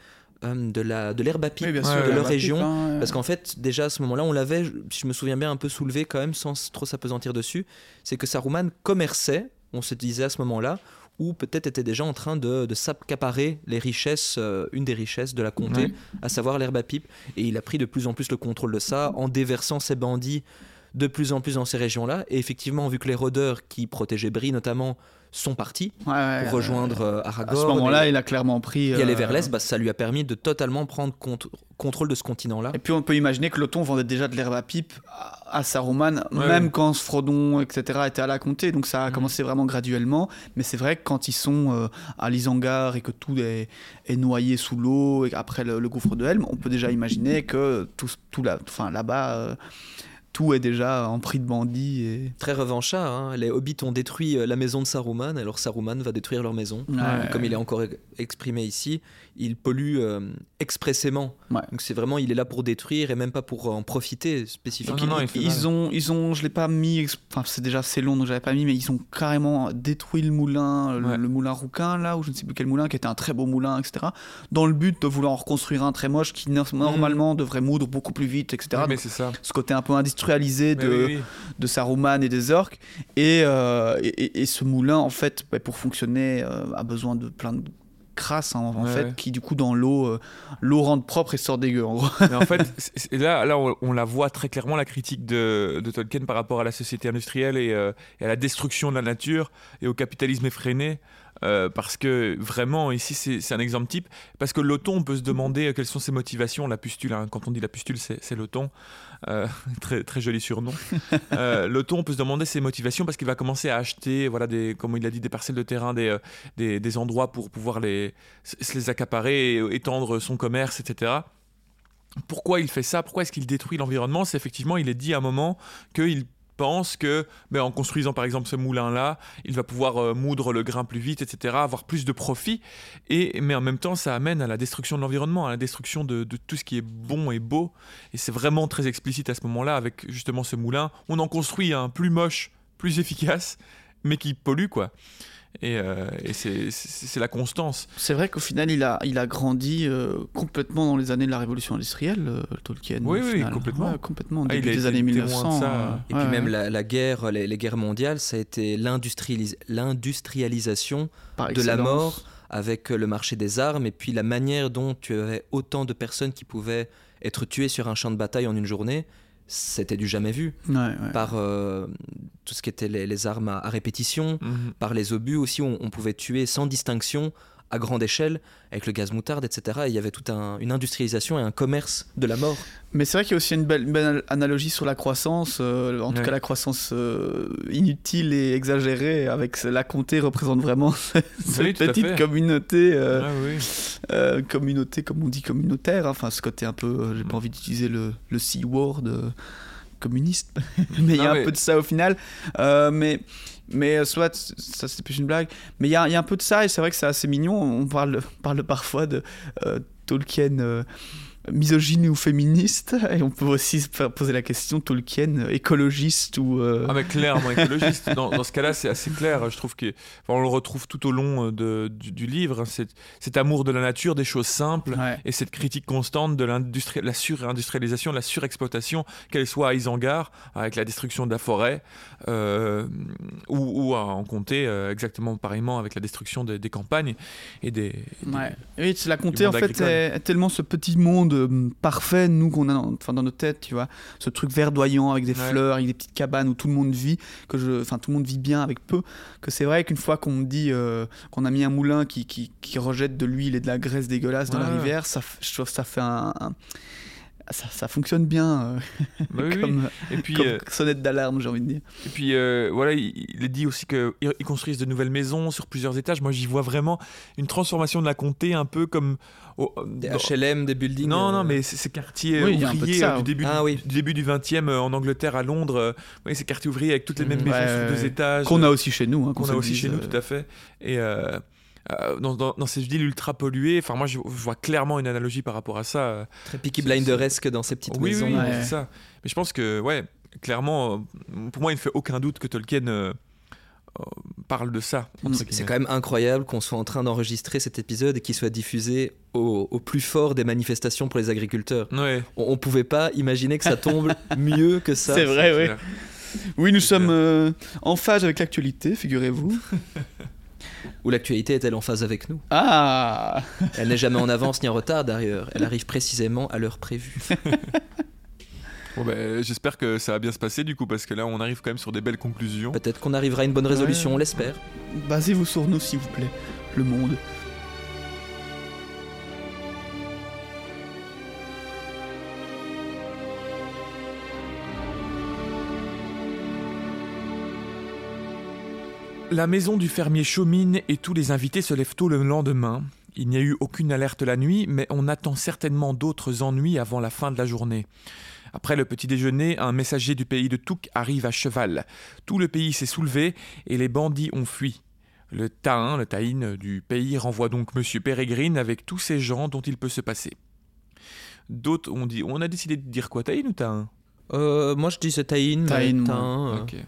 euh, de la de l'herbe à pipe Oui, bien sûr, de Ouais, leur région. pipe, hein, Parce qu'en fait, déjà à ce moment-là, on l'avait, si je me souviens bien, un peu soulevé quand même, sans trop s'apesantir dessus. C'est que Saruman commerçait, on se disait à ce moment-là, ou peut-être était déjà en train de, de s'accaparer les richesses, euh, une des richesses de la comté, Ouais. à savoir l'herbe à pipe. Et il a pris de plus en plus le contrôle de ça, en déversant ses bandits de plus en plus dans ces régions-là. Et effectivement, vu que les rôdeurs qui protégeaient Brie notamment sont partis Ouais, ouais, pour rejoindre euh, À Aragorn, ce moment-là, il a clairement pris. et aller euh, vers l'est, bah, ça lui a permis de totalement prendre compte- contrôle de ce continent-là. Et puis on peut imaginer que l'Othon vendait déjà de l'herbe à pipe à, à Saruman, Ouais, même quand Frodon, etc., était à la comté. Donc ça a Mhm. commencé vraiment graduellement. Mais c'est vrai que quand ils sont euh, à l'Isengard et que tout est, est noyé sous l'eau, et après le, le gouffre de Helm, on peut déjà imaginer que tout, tout là, enfin, là-bas, euh, tout est déjà en prix de bandits. Et... Très revanchard, hein. les hobbits ont détruit euh, la maison de Saruman, alors Saruman va détruire leur maison. Ouais. Comme il est encore exprimé ici, il pollue euh, expressément. Ouais. Donc c'est vraiment, il est là pour détruire et même pas pour en profiter spécifiquement. non, non, il Ils ont, ils ont, je l'ai pas mis, enfin c'est déjà assez long donc j'avais pas mis, mais ils ont carrément détruit le moulin, le, Ouais. le moulin rouquin là, ou je ne sais plus quel moulin, qui était un très beau moulin, etc. Dans le but de vouloir en reconstruire un très moche qui no- normalement devrait moudre beaucoup plus vite, etc. Mais c'est ça. ce côté un peu industrialisé Mais de, oui, oui. de Saruman et des orques, et, euh, et, ce moulin en fait, bah, pour fonctionner, euh, a besoin de plein de crasse hein, en Ouais, fait, ouais. qui du coup dans l'eau, euh, l'eau rentre propre et sort dégueu en gros. Mais en fait, là, là on, on la voit très clairement, la critique de, de Tolkien par rapport à la société industrielle et, euh, et à la destruction de la nature et au capitalisme effréné. Euh, parce que vraiment, ici, c'est un exemple type. Parce que l'auton, on peut se demander quelles sont ses motivations. La pustule, hein, quand on dit la pustule, c'est l'auton. Euh, très, très joli surnom. euh, l'auton, on peut se demander ses motivations parce qu'il va commencer à acheter, voilà, des, comme il a dit, des parcelles de terrain, des, euh, des, des endroits pour pouvoir les, se les accaparer, et étendre son commerce, etc pourquoi il fait ça? Pourquoi est-ce qu'il détruit l'environnement? C'est effectivement, il est dit à un moment qu'il pense que, ben, en construisant par exemple ce moulin-là, il va pouvoir euh, moudre le grain plus vite, etc., avoir plus de profit. Et, mais en même temps, ça amène à la destruction de l'environnement, à la destruction de, de tout ce qui est bon et beau. Et c'est vraiment très explicite à ce moment-là avec justement ce moulin. On en construit un plus moche, plus efficace, mais qui pollue, quoi. Et, euh, et c'est- la constance. C'est vrai qu'au final, il a, il a grandi euh, complètement dans les années de la révolution industrielle, euh, Tolkien. Oui, au oui, final. complètement. Ouais, complètement, Ah, il début a des été années témoin de 1900. ça. euh, Et ouais, puis même la, la guerre, les, les guerres mondiales, ça a été l'industrialis- l'industrialisation de la mort avec euh, le marché des armes et puis la manière dont tu avais autant de personnes qui pouvaient être tuées sur un champ de bataille en une journée, c'était du jamais vu. Ouais, ouais. Par euh, tout ce qui était les, les armes à, à répétition, Mhm. par les obus aussi, on, on pouvait tuer sans distinction à grande échelle avec le gaz moutarde, etc. Et il y avait toute un- une industrialisation et un commerce de la mort. Mais c'est vrai qu'il y a aussi une belle, une belle analogie sur la croissance, euh, en tout Ouais. cas la croissance euh, inutile et exagérée, avec la comté représente vraiment cette Oui, petite communauté, euh, oui. euh, communauté comme on dit communautaire, hein. enfin ce côté un peu, euh, j'ai Mm. pas envie d'utiliser le, le C-word euh, communiste, mais il y a un peu de ça au final. Euh, mais mais euh, soit ça c'est plus une blague, mais il y a, un peu de ça et c'est vrai que c'est assez mignon. On parle, parle parfois de euh, Tolkien euh, misogyne ou féministe et on peut aussi se faire poser la question Tolkien euh, écologiste ou euh, Ah mais clairement écologiste. Dans, dans ce cas-là, c'est assez clair. Je trouve que enfin, on le retrouve tout au long euh, de, du, du livre. hein, Cet, amour de la nature, des choses simples, ouais. et cette critique constante de l'industrie, la surindustrialisation, de la surexploitation, qu'elle soit à Isengard avec la destruction de la forêt, euh, ou, ou à en compter euh, exactement pareillement avec la destruction des, des campagnes et des. et des- Ouais. Oui, la comté en fait est tellement ce petit monde euh, parfait nous qu'on a dans, enfin, dans nos têtes, tu vois, ce truc verdoyant avec des Ouais. fleurs, avec des petites cabanes où tout le monde vit, que je, enfin tout le monde vit bien avec peu, que c'est vrai qu'une fois qu'on me dit euh, qu'on a mis un moulin qui, qui, qui rejette de l'huile et de la graisse dégueulasse dans la rivière, ça, je trouve ça fait un, un- ça, ça fonctionne bien euh, Bah oui, oui. comme, Et puis, comme euh, sonnette d'alarme, j'ai envie de dire. Et puis euh, voilà, il, il est dit aussi qu'ils ils construisent de nouvelles maisons sur plusieurs étages. Moi, j'y vois vraiment une transformation de la comté, un peu comme. au- Des dans- HLM, des buildings. Non, non, mais ces quartiers Oui, ouvriers ça, euh, du, début, Ah du, oui. du début du 20e euh, en Angleterre, à Londres. euh, oui, ces quartiers ouvriers avec toutes les mêmes Mhm. maisons Ouais, sur deux étages. Qu'on a aussi chez nous. hein, qu'on a aussi dise, chez nous, euh, tout à fait. Et euh, dans, dans, dans ces villes ultra polluées, enfin, moi, je, vois clairement une analogie par rapport à ça. Très Peaky Blinderesque dans ces petites oui, maisons. oui, Ouais. c'est ça. Mais je pense que, ouais, clairement, euh, pour moi, il ne fait aucun doute que Tolkien euh, parle de ça. C'est quand même incroyable qu'on soit en train d'enregistrer cet épisode et qu'il soit diffusé au, au plus fort des manifestations pour les agriculteurs. Ouais. On, on pouvait pas imaginer que ça tombe mieux que ça. C'est vrai, oui. Oui, nous sommes euh, en phase avec l'actualité, figurez-vous. Ou l'actualité est-elle en phase avec nous Ah Elle n'est jamais en avance ni en retard d'ailleurs. Elle arrive précisément à l'heure prévue. Bon, ben, J'espère que ça va bien se passer du coup, parce que là on arrive quand même sur des belles conclusions. Peut-être qu'on arrivera à une bonne résolution, Ouais. on l'espère. Basez-vous sur nous, s'il vous plaît. Le monde. La maison du fermier chemine et tous les invités se lèvent tôt le lendemain. Il n'y a eu aucune alerte la nuit, mais on attend certainement d'autres ennuis avant la fin de la journée. Après le petit déjeuner, un messager du pays de Touk arrive à cheval. Tout le pays s'est soulevé et les bandits ont fui. Le Tahin, le Taïn du pays, renvoie donc Monsieur Pérégrine avec tous ces gens dont il peut se passer. D'autres ont dit. On a décidé de dire quoi, Taïn ou Tahin Euh, moi je Taïn, mais Taïn, moi. Taïn, euh,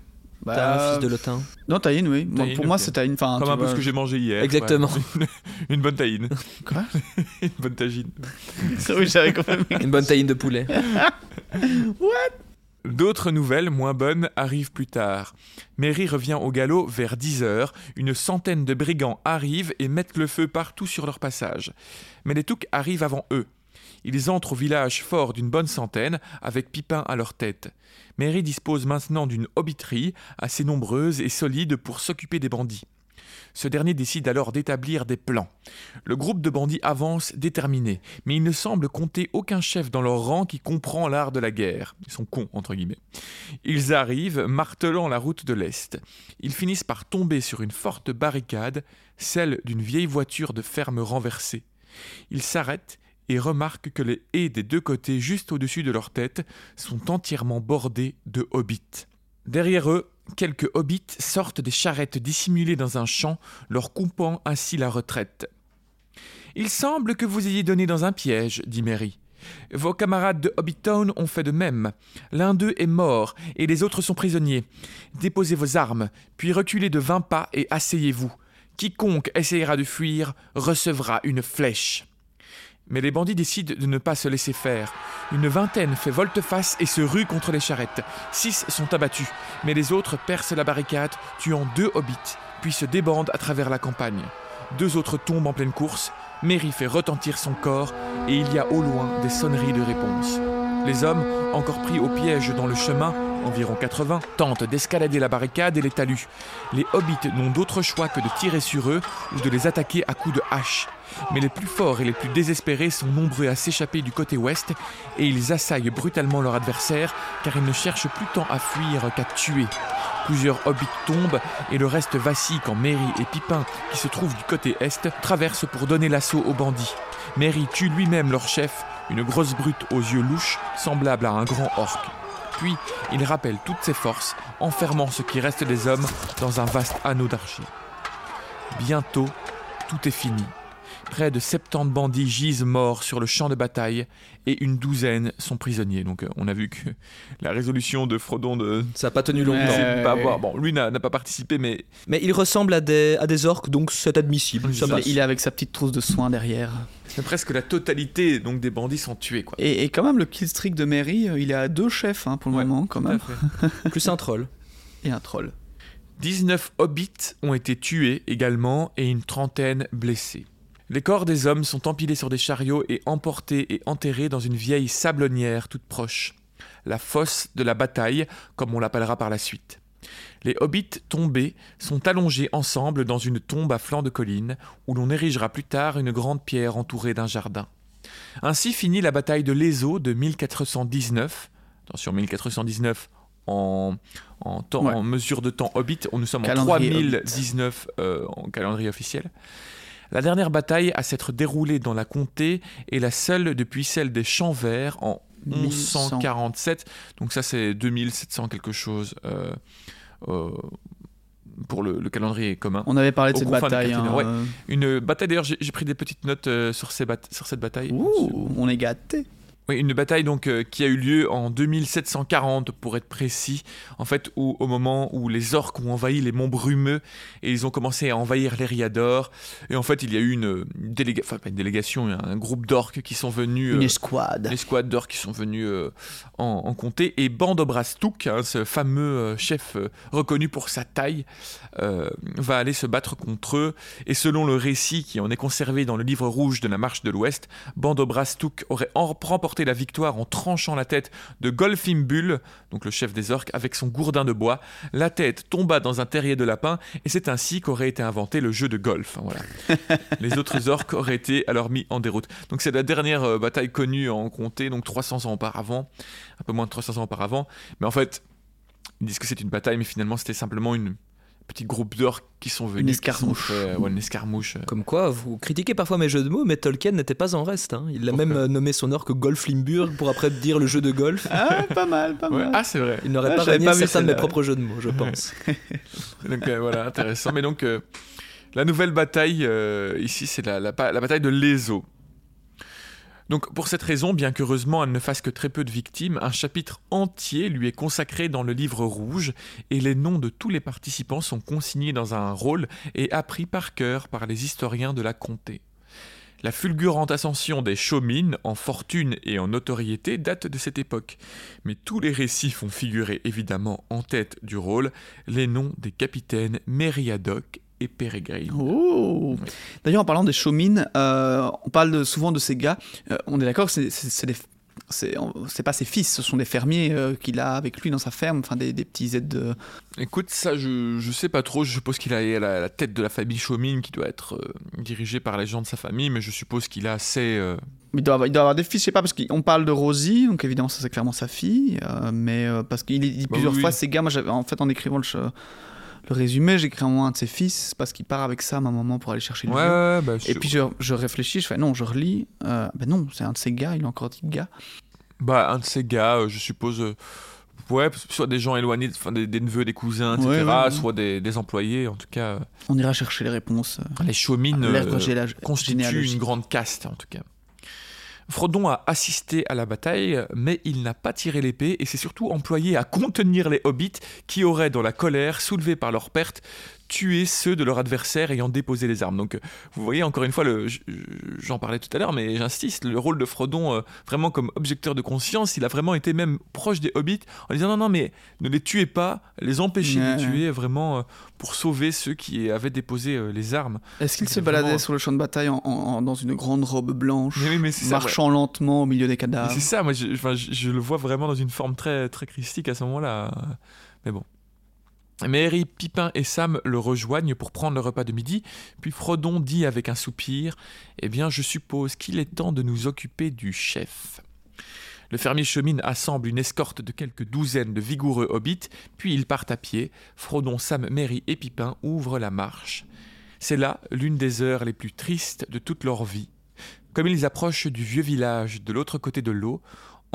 Bah, Taïn, fils de Lotin. Non, Taïn, oui. Pour moi, c'est Taïn. Enfin, Comme un peu vois, ce que j'ai mangé hier. Exactement. ouais. Une bonne taïne. Quoi Une bonne tagine. Oui, j'avais quand même. Une bonne taïne de poulet. D'autres nouvelles moins bonnes arrivent plus tard. Mary revient au galop vers 10 heures. Une centaine de brigands arrivent et mettent le feu partout sur leur passage. Mais les Touks arrivent avant eux. Ils entrent au village fort d'une bonne centaine, avec Pipin à leur tête. Mary dispose maintenant d'une hobbiterie assez nombreuse et solide pour s'occuper des bandits. Ce dernier décide alors d'établir des plans. Le groupe de bandits avance déterminé, mais il ne semble compter aucun chef dans leur rang qui comprend l'art de la guerre. Ils sont cons, entre guillemets. Ils arrivent, martelant la route de l'Est. Ils finissent par tomber sur une forte barricade, celle d'une vieille voiture de ferme renversée. Ils s'arrêtent et remarquent que les haies des deux côtés, juste au-dessus de leur tête, sont entièrement bordées de hobbits. Derrière eux, quelques hobbits sortent des charrettes dissimulées dans un champ, leur coupant ainsi la retraite. Il semble que vous ayez donné dans un piège, dit Mary. Vos camarades de Hobbiton ont fait de même. L'un d'eux est mort et les autres sont prisonniers. Déposez vos armes, puis reculez de vingt pas et asseyez-vous. Quiconque essayera de fuir recevra une flèche. Mais les bandits décident de ne pas se laisser faire. Une vingtaine fait volte-face et se rue contre les charrettes. Six sont abattus, mais les autres percent la barricade, tuant deux hobbits, puis se débandent à travers la campagne. Deux autres tombent en pleine course. Mary fait retentir son corps et il y a au loin des sonneries de réponse. Les hommes, encore pris au piège dans le chemin, environ 80, tentent d'escalader la barricade et les talus. Les hobbits n'ont d'autre choix que de tirer sur eux ou de les attaquer à coups de hache. Mais les plus forts et les plus désespérés sont nombreux à s'échapper du côté ouest et ils assaillent brutalement leur adversaire car ils ne cherchent plus tant à fuir qu'à tuer. Plusieurs hobbits tombent et le reste vacille quand Mary et Pipin, qui se trouvent du côté est, traversent pour donner l'assaut aux bandits. Mary tue lui-même leur chef, une grosse brute aux yeux louches, semblable à un grand orc. Puis, il rappelle toutes ses forces, enfermant ce qui reste des hommes dans un vaste anneau d'argile. Bientôt, tout est fini. Près de 70 bandits gisent morts sur le champ de bataille et une douzaine sont prisonniers. Donc euh, on a vu que la résolution de Frodon de Ça n'a pas tenu longtemps. Ouais. avoir- Bon, lui n'a pas participé, mais Mais il ressemble à des, à des orques, donc c'est admissible. Ça Il, passe. il est avec sa petite trousse de soins derrière. c'est presque la totalité donc des bandits sont tués. Quoi. Et, et quand même, le killstreak de Mary, euh, il est à deux chefs hein, pour le Ouais, moment, quand même. Plus un troll. Et un troll. 19 hobbits ont été tués également et une trentaine blessés. Les corps des hommes sont empilés sur des chariots et emportés et enterrés dans une vieille sablonnière toute proche. La fosse de la bataille, comme on l'appellera par la suite. Les hobbits tombés sont allongés ensemble dans une tombe à flanc de colline, où l'on érigera plus tard une grande pierre entourée d'un jardin. Ainsi finit la bataille de l'Ezo de 1419. Attention, 1419 en, en, temps, Ouais. en mesure de temps hobbit, on nous sommes en Calendrier 3019 euh, en calendrier officiel. La dernière bataille à s'être déroulée dans la comté est la seule depuis celle des Champs Verts en 1147. Donc ça c'est 2700 quelque chose euh, euh, pour le, le calendrier commun. On avait parlé de cette bataille. Hein, ouais. Une bataille d'ailleurs j'ai pris des petites notes euh, sur, ces sur cette bataille. Ouh, on est gâtés. Oui, une bataille donc euh, qui a eu lieu en 2740 pour être précis, en fait où, au moment où les orques ont envahi les monts brumeux et ils ont commencé à envahir l'Eriador et en fait il y a eu une, déléga- enfin pas une délégation, un groupe d'orques qui sont venus, Une euh, escouade. l'escouade d'orques qui sont venus euh, en, en comté et Bandobrastuk, hein, ce fameux chef reconnu pour sa taille, va aller se battre contre eux. Et selon le récit qui en est conservé dans le livre rouge de la marche de l'Ouest, Bandobrastuk aurait en- remporté la victoire en tranchant la tête de Golfimbul, donc le chef des orques, avec son gourdin de bois. La tête tomba dans un terrier de lapin et c'est ainsi qu'aurait été inventé le jeu de golf. hein, Voilà. Les autres orques auraient été alors mis en déroute. Donc c'est la dernière euh, bataille connue en comté, donc 300 ans auparavant, un peu moins de 300 ans auparavant. Mais en fait, ils disent que c'est une bataille, mais finalement c'était simplement une petit groupe d'orques qui sont venus. sont escarmouche. fait, ouais, une escarmouche. Comme quoi, vous critiquez parfois mes jeux de mots, mais Tolkien n'était pas en reste. hein. Il a même euh, nommé son orque Golf Limburg pour après dire le jeu de golf. Ah, pas mal, pas Ouais. mal. Ah, c'est vrai. Il n'aurait Ah, pas régné certains de mes propres jeux de mots, je pense. Donc euh, voilà, intéressant. Mais donc, euh, la nouvelle bataille, euh, ici, c'est la, la, la bataille de l'Ezo. Donc pour cette raison, bien qu'heureusement elle ne fasse que très peu de victimes, un chapitre entier lui est consacré dans le livre rouge et les noms de tous les participants sont consignés dans un rôle et appris par cœur par les historiens de la comté. La fulgurante ascension des Chaumines en fortune et en notoriété date de cette époque, mais tous les récits font figurer évidemment en tête du rôle les noms des capitaines Mériadoc et Pérégrine. Oh. Oui. D'ailleurs, en parlant des Chaumines, euh, on parle souvent de ces gars. euh, on est d'accord que c'est- des- c'est pas ses fils, ce sont des fermiers euh, qu'il a avec lui dans sa ferme, enfin des, des petits aides de. Écoute, ça je, je sais pas trop, je suppose qu'il a la, la tête de la famille Chaumine qui doit être euh, dirigée par les gens de sa famille, mais je suppose qu'il a assez... euh, Il doit, avoir, il doit avoir des fils, je sais pas, parce qu'on parle de Rosie, donc évidemment ça c'est clairement sa fille, mais parce qu'il dit Bah plusieurs oui, fois oui. ces gars, moi j'avais en fait en écrivant le, le résumé, j'écris en moins un de ses fils, parce qu'il part avec ça à un moment pour aller chercher le Ouais, bah, Et puis je, je réfléchis, je fais non, je relis, euh, ben non, c'est un de ces gars, il a encore dit gars. Bah, un de ces gars, euh, je suppose... euh, Ouais, soit des gens éloignés, des, des neveux, des cousins, etc., Ouais, soit des, des employés, en tout cas. On ira chercher les réponses. les Chaumines constituent une grande caste, en tout cas. Frodon a assisté à la bataille, mais il n'a pas tiré l'épée et s'est surtout employé à contenir les hobbits qui auraient, dans la colère, soulevée par leur perte, tué ceux de leur adversaire ayant déposé les armes. Donc, euh, vous voyez, encore une fois, j'en parlais tout à l'heure, mais j'insiste, le rôle de Frodon, euh, vraiment comme objecteur de conscience, il a vraiment été même proche des hobbits en disant non, non, mais ne les tuez pas, les empêchez Ouais, de les ouais. tuer, vraiment, euh, pour sauver ceux qui avaient déposé euh, les armes. Est-ce qu'il se baladait vraiment- sur le champ de bataille en- en- en- dans une grande robe blanche, Mais oui, mais c'est ça, ouais. marchant lentement au milieu des cadavres? C'est ça, moi je, je le vois vraiment dans une forme très, très christique à ce moment-là. Mais bon. Mary, Pipin et Sam le rejoignent pour prendre le repas de midi, puis Frodon dit avec un soupir Eh bien, je suppose qu'il est temps de nous occuper du chef. Le fermier chemine assemble une escorte de quelques douzaines de vigoureux hobbits, puis ils partent à pied. Frodon, Sam, Mary et Pipin ouvrent la marche. C'est là l'une des heures les plus tristes de toute leur vie. Comme ils approchent du vieux village de l'autre côté de l'eau,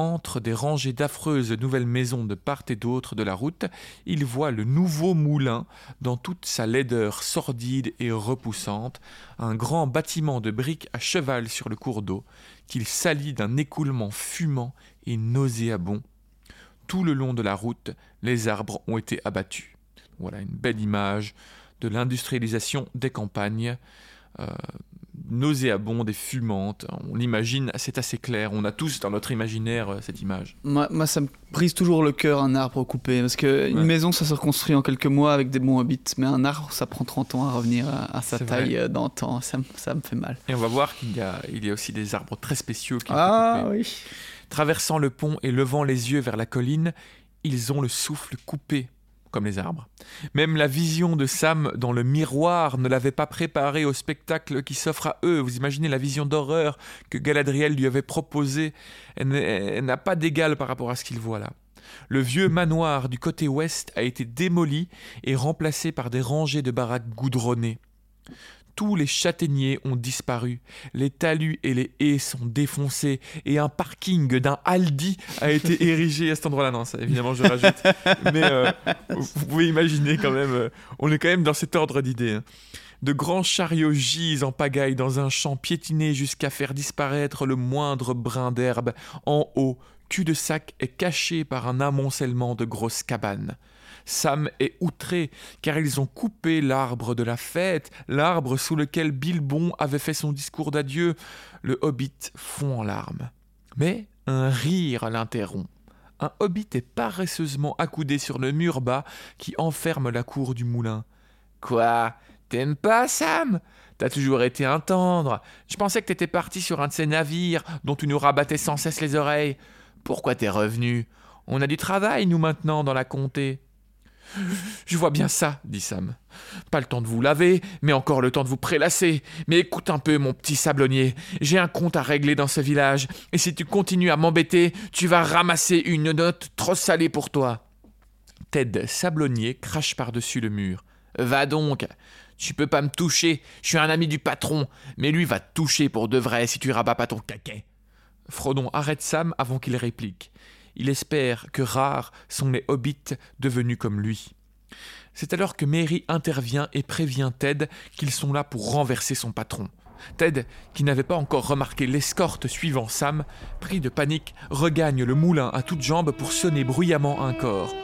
entre des rangées d'affreuses nouvelles maisons de part et d'autre de la route, ils voient le nouveau moulin dans toute sa laideur sordide et repoussante, un grand bâtiment de briques à cheval sur le cours d'eau, qu'il salit d'un écoulement fumant et nauséabond. Tout le long de la route, les arbres ont été abattus. Voilà une belle image de l'industrialisation des campagnes. euh, nauséabonde et fumante. On l'imagine, c'est assez clair. On a tous dans notre imaginaire euh, cette image. moi, moi, ça me brise toujours le cœur un arbre coupé. Parce que une Ouais. maison, ça se reconstruit en quelques mois avec des bons hobbits. Mais un arbre, ça prend 30 ans à revenir à, à sa taille euh, d'antan. Ça, me- ça me fait mal. Et on va voir qu'il y a, il y a aussi des arbres très spéciaux qui Ah oui. Traversant le pont et levant les yeux vers la colline, ils ont le souffle coupé, comme les arbres. Même la vision de Sam dans le miroir ne l'avait pas préparé au spectacle qui s'offre à eux. Vous imaginez la vision d'horreur que Galadriel lui avait proposée. Elle n'a pas d'égal par rapport à ce qu'il voit là. Le vieux manoir du côté ouest a été démoli et remplacé par des rangées de baraques goudronnées. Tous les châtaigniers ont disparu, les talus et les haies sont défoncés et un parking d'un Aldi a été érigé à cet endroit-là. Non, ça évidemment je rajoute. Mais euh, vous pouvez imaginer quand même, euh, on est quand même dans cet ordre d'idées. hein. De grands chariots gisent en pagaille dans un champ piétiné jusqu'à faire disparaître le moindre brin d'herbe. En haut, cul-de-sac est caché par un amoncellement de grosses cabanes. Sam est outré, car ils ont coupé l'arbre de la fête, l'arbre sous lequel Bilbon avait fait son discours d'adieu. Le hobbit fond en larmes. Mais un rire l'interrompt. Un hobbit est paresseusement accoudé sur le mur bas qui enferme la cour du moulin. Quoi? T'aimes pas, Sam? T'as toujours été un tendre. Je pensais que t'étais parti sur un de ces navires dont tu nous rabattais sans cesse les oreilles. Pourquoi t'es revenu? On a du travail, nous, maintenant, dans la comté. Je vois bien ça, dit Sam. Pas le temps de vous laver, mais encore le temps de vous prélasser. Mais écoute un peu, mon petit sablonnier. J'ai un compte à régler dans ce village, et si tu continues à m'embêter, tu vas ramasser une note trop salée pour toi. Ted Sablonnier crache par-dessus le mur. Va donc. Tu peux pas me toucher, je suis un ami du patron, mais lui va toucher pour de vrai si tu rabats pas ton caquet. Frodon arrête Sam avant qu'il réplique. Il espère que rares sont les hobbits devenus comme lui. C'est alors que Mary intervient et prévient Ted qu'ils sont là pour renverser son patron. Ted, qui n'avait pas encore remarqué l'escorte suivant Sam, pris de panique, regagne le moulin à toutes jambes pour sonner bruyamment un corps.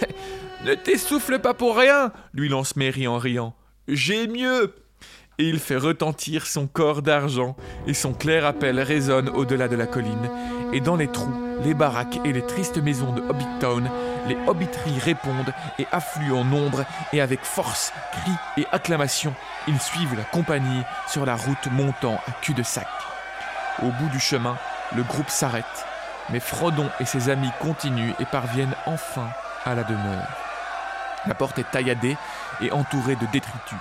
ne t'essouffle pas pour rien, lui lance Mary en riant. J'ai mieux et il fait retentir son corps d'argent, et son clair appel résonne au-delà de la colline, et dans les trous, les baraques et les tristes maisons de Hobbitown, les hobbiteries répondent et affluent en nombre, et avec force, cris et acclamations, ils suivent la compagnie sur la route montant à cul-de-sac. Au bout du chemin, le groupe s'arrête, mais Frodon et ses amis continuent et parviennent enfin à la demeure. La porte est tailladée et entourée de détritus.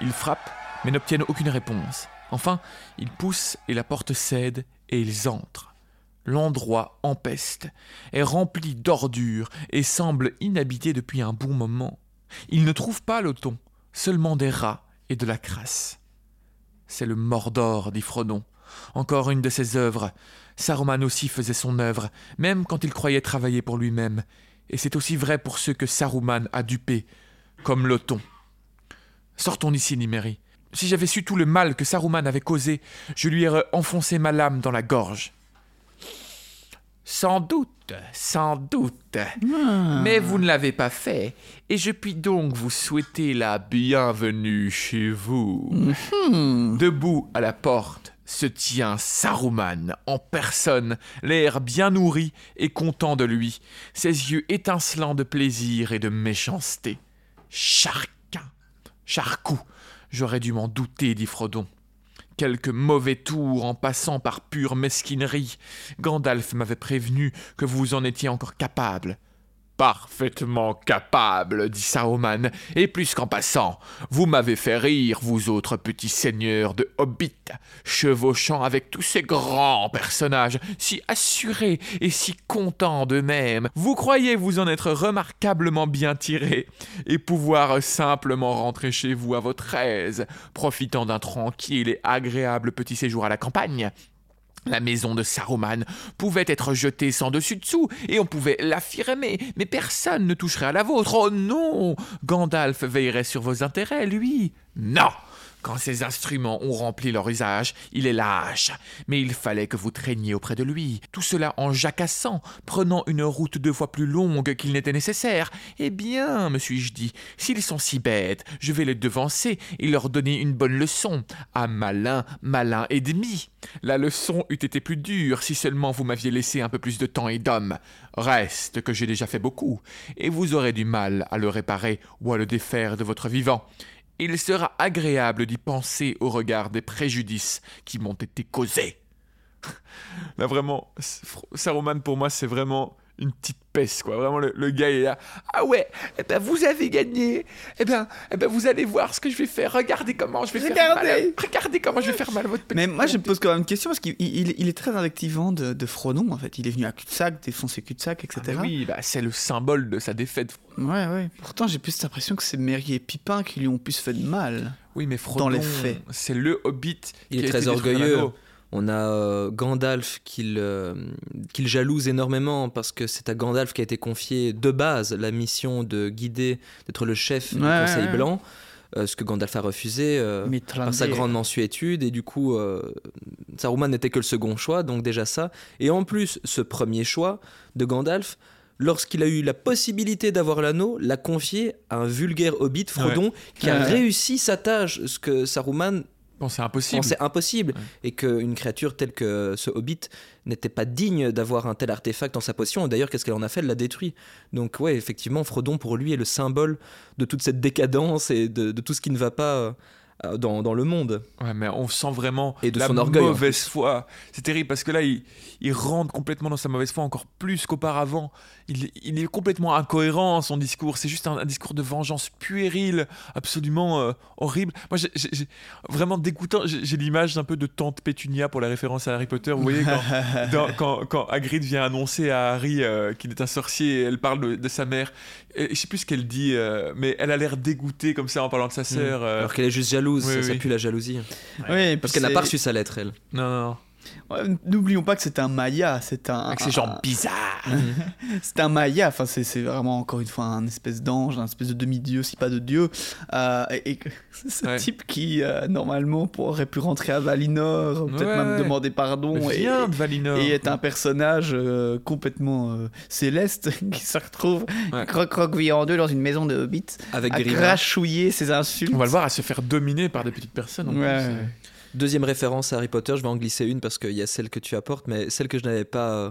Ils frappent mais n'obtiennent aucune réponse. Enfin, ils poussent et la porte cède et ils entrent. L'endroit empeste, est rempli d'ordures et semble inhabité depuis un bon moment. Ils ne trouvent pas l'auton, seulement des rats et de la crasse. C'est le Mordor, dit Frodon. Encore une de ses œuvres. Saruman aussi faisait son œuvre, même quand il croyait travailler pour lui-même. Et c'est aussi vrai pour ceux que Saruman a dupés, comme l'auton. Sortons d'ici, Nimeri. Si j'avais su tout le mal que Saruman avait causé, je lui aurais enfoncé ma lame dans la gorge. Sans doute, sans doute. Ah. Mais vous ne l'avez pas fait, et je puis donc vous souhaiter la bienvenue chez vous. Mhm. Debout à la porte se tient Saruman en personne, l'air bien nourri et content de lui, ses yeux étincelants de plaisir et de méchanceté. Charquin, charcou, J'aurais dû m'en douter, dit Frodon. Quelques mauvais tours en passant par pure mesquinerie. Gandalf m'avait prévenu que vous en étiez encore capable. Parfaitement capable, dit Saruman, et plus qu'en passant, vous m'avez fait rire, vous autres petits seigneurs de Hobbit, chevauchant avec tous ces grands personnages, si assurés et si contents d'eux-mêmes. Vous croyez vous en être remarquablement bien tirés, et pouvoir simplement rentrer chez vous à votre aise, profitant d'un tranquille et agréable petit séjour à la campagne? La maison de Saruman pouvait être jetée sans dessus-dessous, et on pouvait l'affirmer, mais personne ne toucherait à la vôtre. Oh non Gandalf veillerait sur vos intérêts, lui. Non quand ces instruments ont rempli leur usage, il est lâche. Mais il fallait que vous traîniez auprès de lui, tout cela en jacassant, prenant une route deux fois plus longue qu'il n'était nécessaire. Eh bien, me suis-je dit, s'ils sont si bêtes, je vais les devancer et leur donner une bonne leçon. À malin, malin et demi. La leçon eût été plus dure si seulement vous m'aviez laissé un peu plus de temps et d'hommes. Reste que j'ai déjà fait beaucoup, et vous aurez du mal à le réparer ou à le défaire de votre vivant. Il sera agréable d'y penser au regard des préjudices qui m'ont été causés. Là vraiment, Saruman pour moi c'est vraiment une petite peste, quoi. Vraiment, le, gars est là. Ah ouais, eh ben vous avez gagné. Eh ben, eh ben vous allez voir ce que je vais faire. Regardez comment je vais faire mal. Regardez comment je vais faire mal à votre petit. Mais moi, je me pose quand même une question parce qu'il il, est très invectivant de, de Frodon, en fait. Il est venu à cul-de-sac, défoncer cul-de-sac, etc. Ah oui, bah, c'est le symbole de sa défaite. Ouais, ouais. Pourtant, j'ai plus l'impression que c'est Merry et Pipin qui lui ont plus fait de mal. Oui, mais Frodon, dans les faits. c'est le hobbit. Il est très orgueilleux. On a euh, Gandalf qu'il jalouse énormément parce que c'est à Gandalf qui a été confié de base la mission de guider, d'être le chef du Conseil Blanc. euh, ce que Gandalf a refusé euh, par sa grande mensuétude, et du coup, euh, Saruman n'était que le second choix, donc déjà ça. Et en plus, ce premier choix de Gandalf, lorsqu'il a eu la possibilité d'avoir l'anneau, l'a confié à un vulgaire hobbit, Frodon, qui a Ouais. réussi sa tâche, ce que Saruman c'est impossible. pensait impossible, Ouais. et qu'une créature telle que ce hobbit n'était pas digne d'avoir un tel artefact en sa possession. Et D'ailleurs, qu'est-ce qu'elle en a fait? Elle l'a détruit. Donc, ouais, effectivement, Frodon, pour lui, est le symbole de toute cette décadence et de, de tout ce qui ne va pas euh, dans, dans le monde. Ouais, mais on sent vraiment Et de la son orgueil, en mauvaise foi. C'est terrible parce que là, il, il rentre complètement dans sa mauvaise foi encore plus qu'auparavant. Il, il est complètement incohérent son discours. C'est juste un, un discours de vengeance puérile, absolument euh, horrible. Moi, vraiment dégoûtant. J'ai j'ai l'image un peu de Tante Pétunia pour la référence à Harry Potter. Vous voyez, quand, dans- quand, quand Hagrid vient annoncer à Harry euh, qu'il est un sorcier, et elle parle de, de sa mère. Et je sais plus ce qu'elle dit, euh, mais elle a l'air dégoûtée comme ça en parlant de sa sœur. euh. Alors qu'elle est juste jalouse, oui, ça, oui. ça pue la jalousie. Oui, Parce qu'elle n'a pas reçu sa lettre, elle. Non, non, non. Ouais, N'oublions pas que c'est un Maya, c'est un. Avec ses un- jambes bizarres. C'est un Maya, enfin c'est c'est vraiment encore une fois un espèce d'ange, un espèce de demi-dieu, si pas de dieu. Euh, et et c'est ce Ouais. type qui euh, normalement aurait pu rentrer à Valinor, peut-être Ouais, même demander pardon. et, de Valinor. et est un personnage euh, complètement euh, céleste qui se retrouve Ouais. croque-croque en deux dans une maison de hobbits Avec à crachouiller ses insultes. On va le voir à se faire dominer par des petites personnes. en plus. Deuxième référence à Harry Potter, je vais en glisser une parce qu'il y a celle que tu apportes, mais celle que je n'avais pas euh,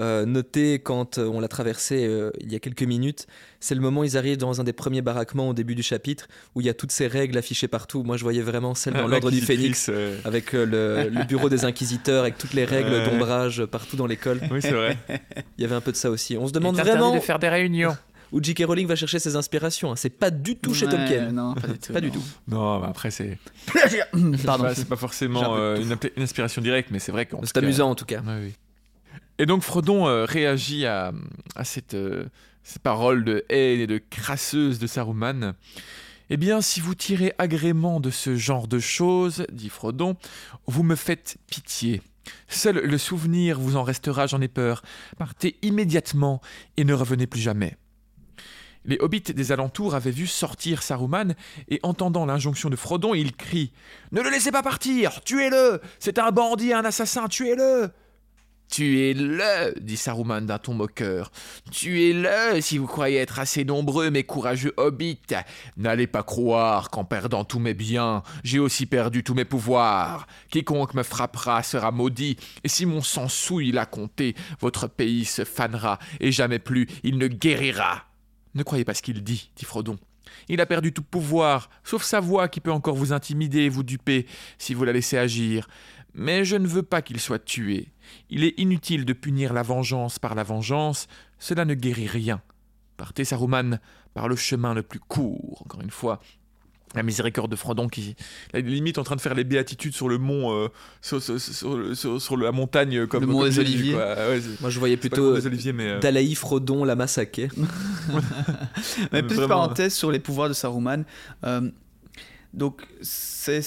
euh, notée quand euh, on l'a traversée euh, il y a quelques minutes, c'est le moment où ils arrivent dans un des premiers baraquements au début du chapitre où il y a toutes ces règles affichées partout. Moi, je voyais vraiment celle dans Ah, l'ordre du Phénix euh, avec euh, le, le bureau des inquisiteurs avec toutes les règles d'ombrage partout dans l'école. Oui, c'est vrai. Il y avait un peu de ça aussi. On se demande Il est interdit vraiment de faire des réunions. Où J.K. Rowling va chercher ses inspirations. hein. C'est pas du tout chez Ouais, Tolkien. Non, pas du tout. Pas du non. tout. Non, mais après, c'est Pardon. bah, c'est pas forcément euh, une, inspiration directe, mais c'est vrai qu'en C'est amusant en tout cas. Ouais, oui. Et donc Frodon euh, réagit à, à cette, euh, ces paroles de haine et de crasseuse de Saruman. Eh bien, si vous tirez agrément de ce genre de choses, dit Frodon, vous me faites pitié. Seul le souvenir vous en restera, j'en ai peur. Partez immédiatement et ne revenez plus jamais. Les hobbits des alentours avaient vu sortir Saruman et entendant l'injonction de Frodon, ils crient Ne le laissez pas partir Tuez-le C'est un bandit, un assassin, tuez-le Tuez-le dit Saruman d'un ton moqueur. Tuez-le si vous croyez être assez nombreux, mes courageux hobbits. N'allez pas croire qu'en perdant tous mes biens, j'ai aussi perdu tous mes pouvoirs. Quiconque me frappera sera maudit, et si mon sang souille la comté, votre pays se fanera, et jamais plus il ne guérira. Ne croyez pas ce qu'il dit, dit Frodon. Il a perdu tout pouvoir, sauf sa voix qui peut encore vous intimider et vous duper si vous la laissez agir. Mais je ne veux pas qu'il soit tué. Il est inutile de punir la vengeance par la vengeance, cela ne guérit rien. Partez, Saruman, par le chemin le plus court, encore une fois. La miséricorde de Frodon qui est limite en train de faire les béatitudes sur le mont, euh, sur, sur- sur- sur- sur la montagne euh, comme Le mont comme des Oliviers. Ouais, Moi, je voyais plutôt Oliviers, mais euh, Dalaï Frodon la massacrer. Mais petite Vraiment. parenthèse sur les pouvoirs de Saruman. Euh, donc, c'est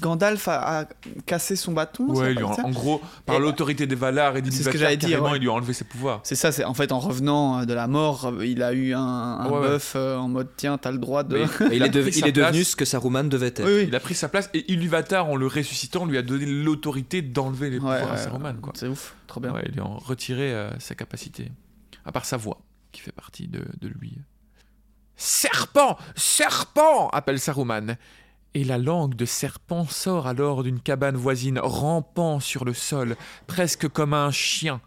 Gandalf a, a cassé son bâton ouais, lui en gros, par Et- l'autorité des Valar et des C'est ce que ouais. il lui a enlevé ses pouvoirs. C'est ça, c'est en fait en revenant euh, de la mort, euh, il a eu un, un Ouais, ouais. buff euh, en mode tiens, t'as le droit de. Et il, a est, il devenu place. ce que Saruman devait être. Oui, oui. Il a pris sa place et Ilúvatar, en le ressuscitant, lui a donné l'autorité d'enlever les Ouais, pouvoirs à Saruman. Quoi. C'est ouf, trop bien. Ouais, il lui a retiré euh, sa capacité. À part sa voix, qui fait partie de, de lui. Serpent Serpent appelle Saruman. Et la langue de serpent sort alors d'une cabane voisine, rampant sur le sol, presque comme un chien.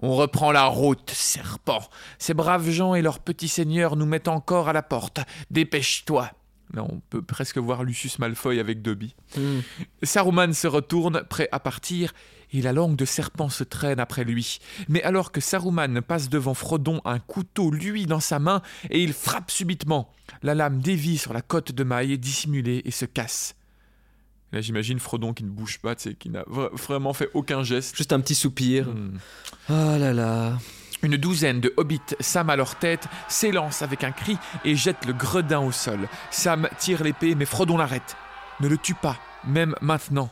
On reprend la route, serpent. Ces braves gens et leurs petits seigneurs nous mettent encore à la porte. Dépêche-toi. Là, on peut presque voir Lucius Malfoy avec Dobby. Hmm. Saruman se retourne, prêt à partir, et la langue de serpent se traîne après lui. Mais alors que Saruman passe devant Frodon, un couteau lui dans sa main, et il frappe subitement. La lame dévie sur la côte de maille dissimulée et se casse. Là, j'imagine Frodon qui ne bouge pas, tu sais, qui n'a vra- vraiment fait aucun geste. Juste un petit soupir. Hmm. Ah là là. Une douzaine de hobbits, Sam à leur tête, s'élancent avec un cri et jettent le gredin au sol. Sam tire l'épée, mais Frodon l'arrête. Ne le tue pas, même maintenant,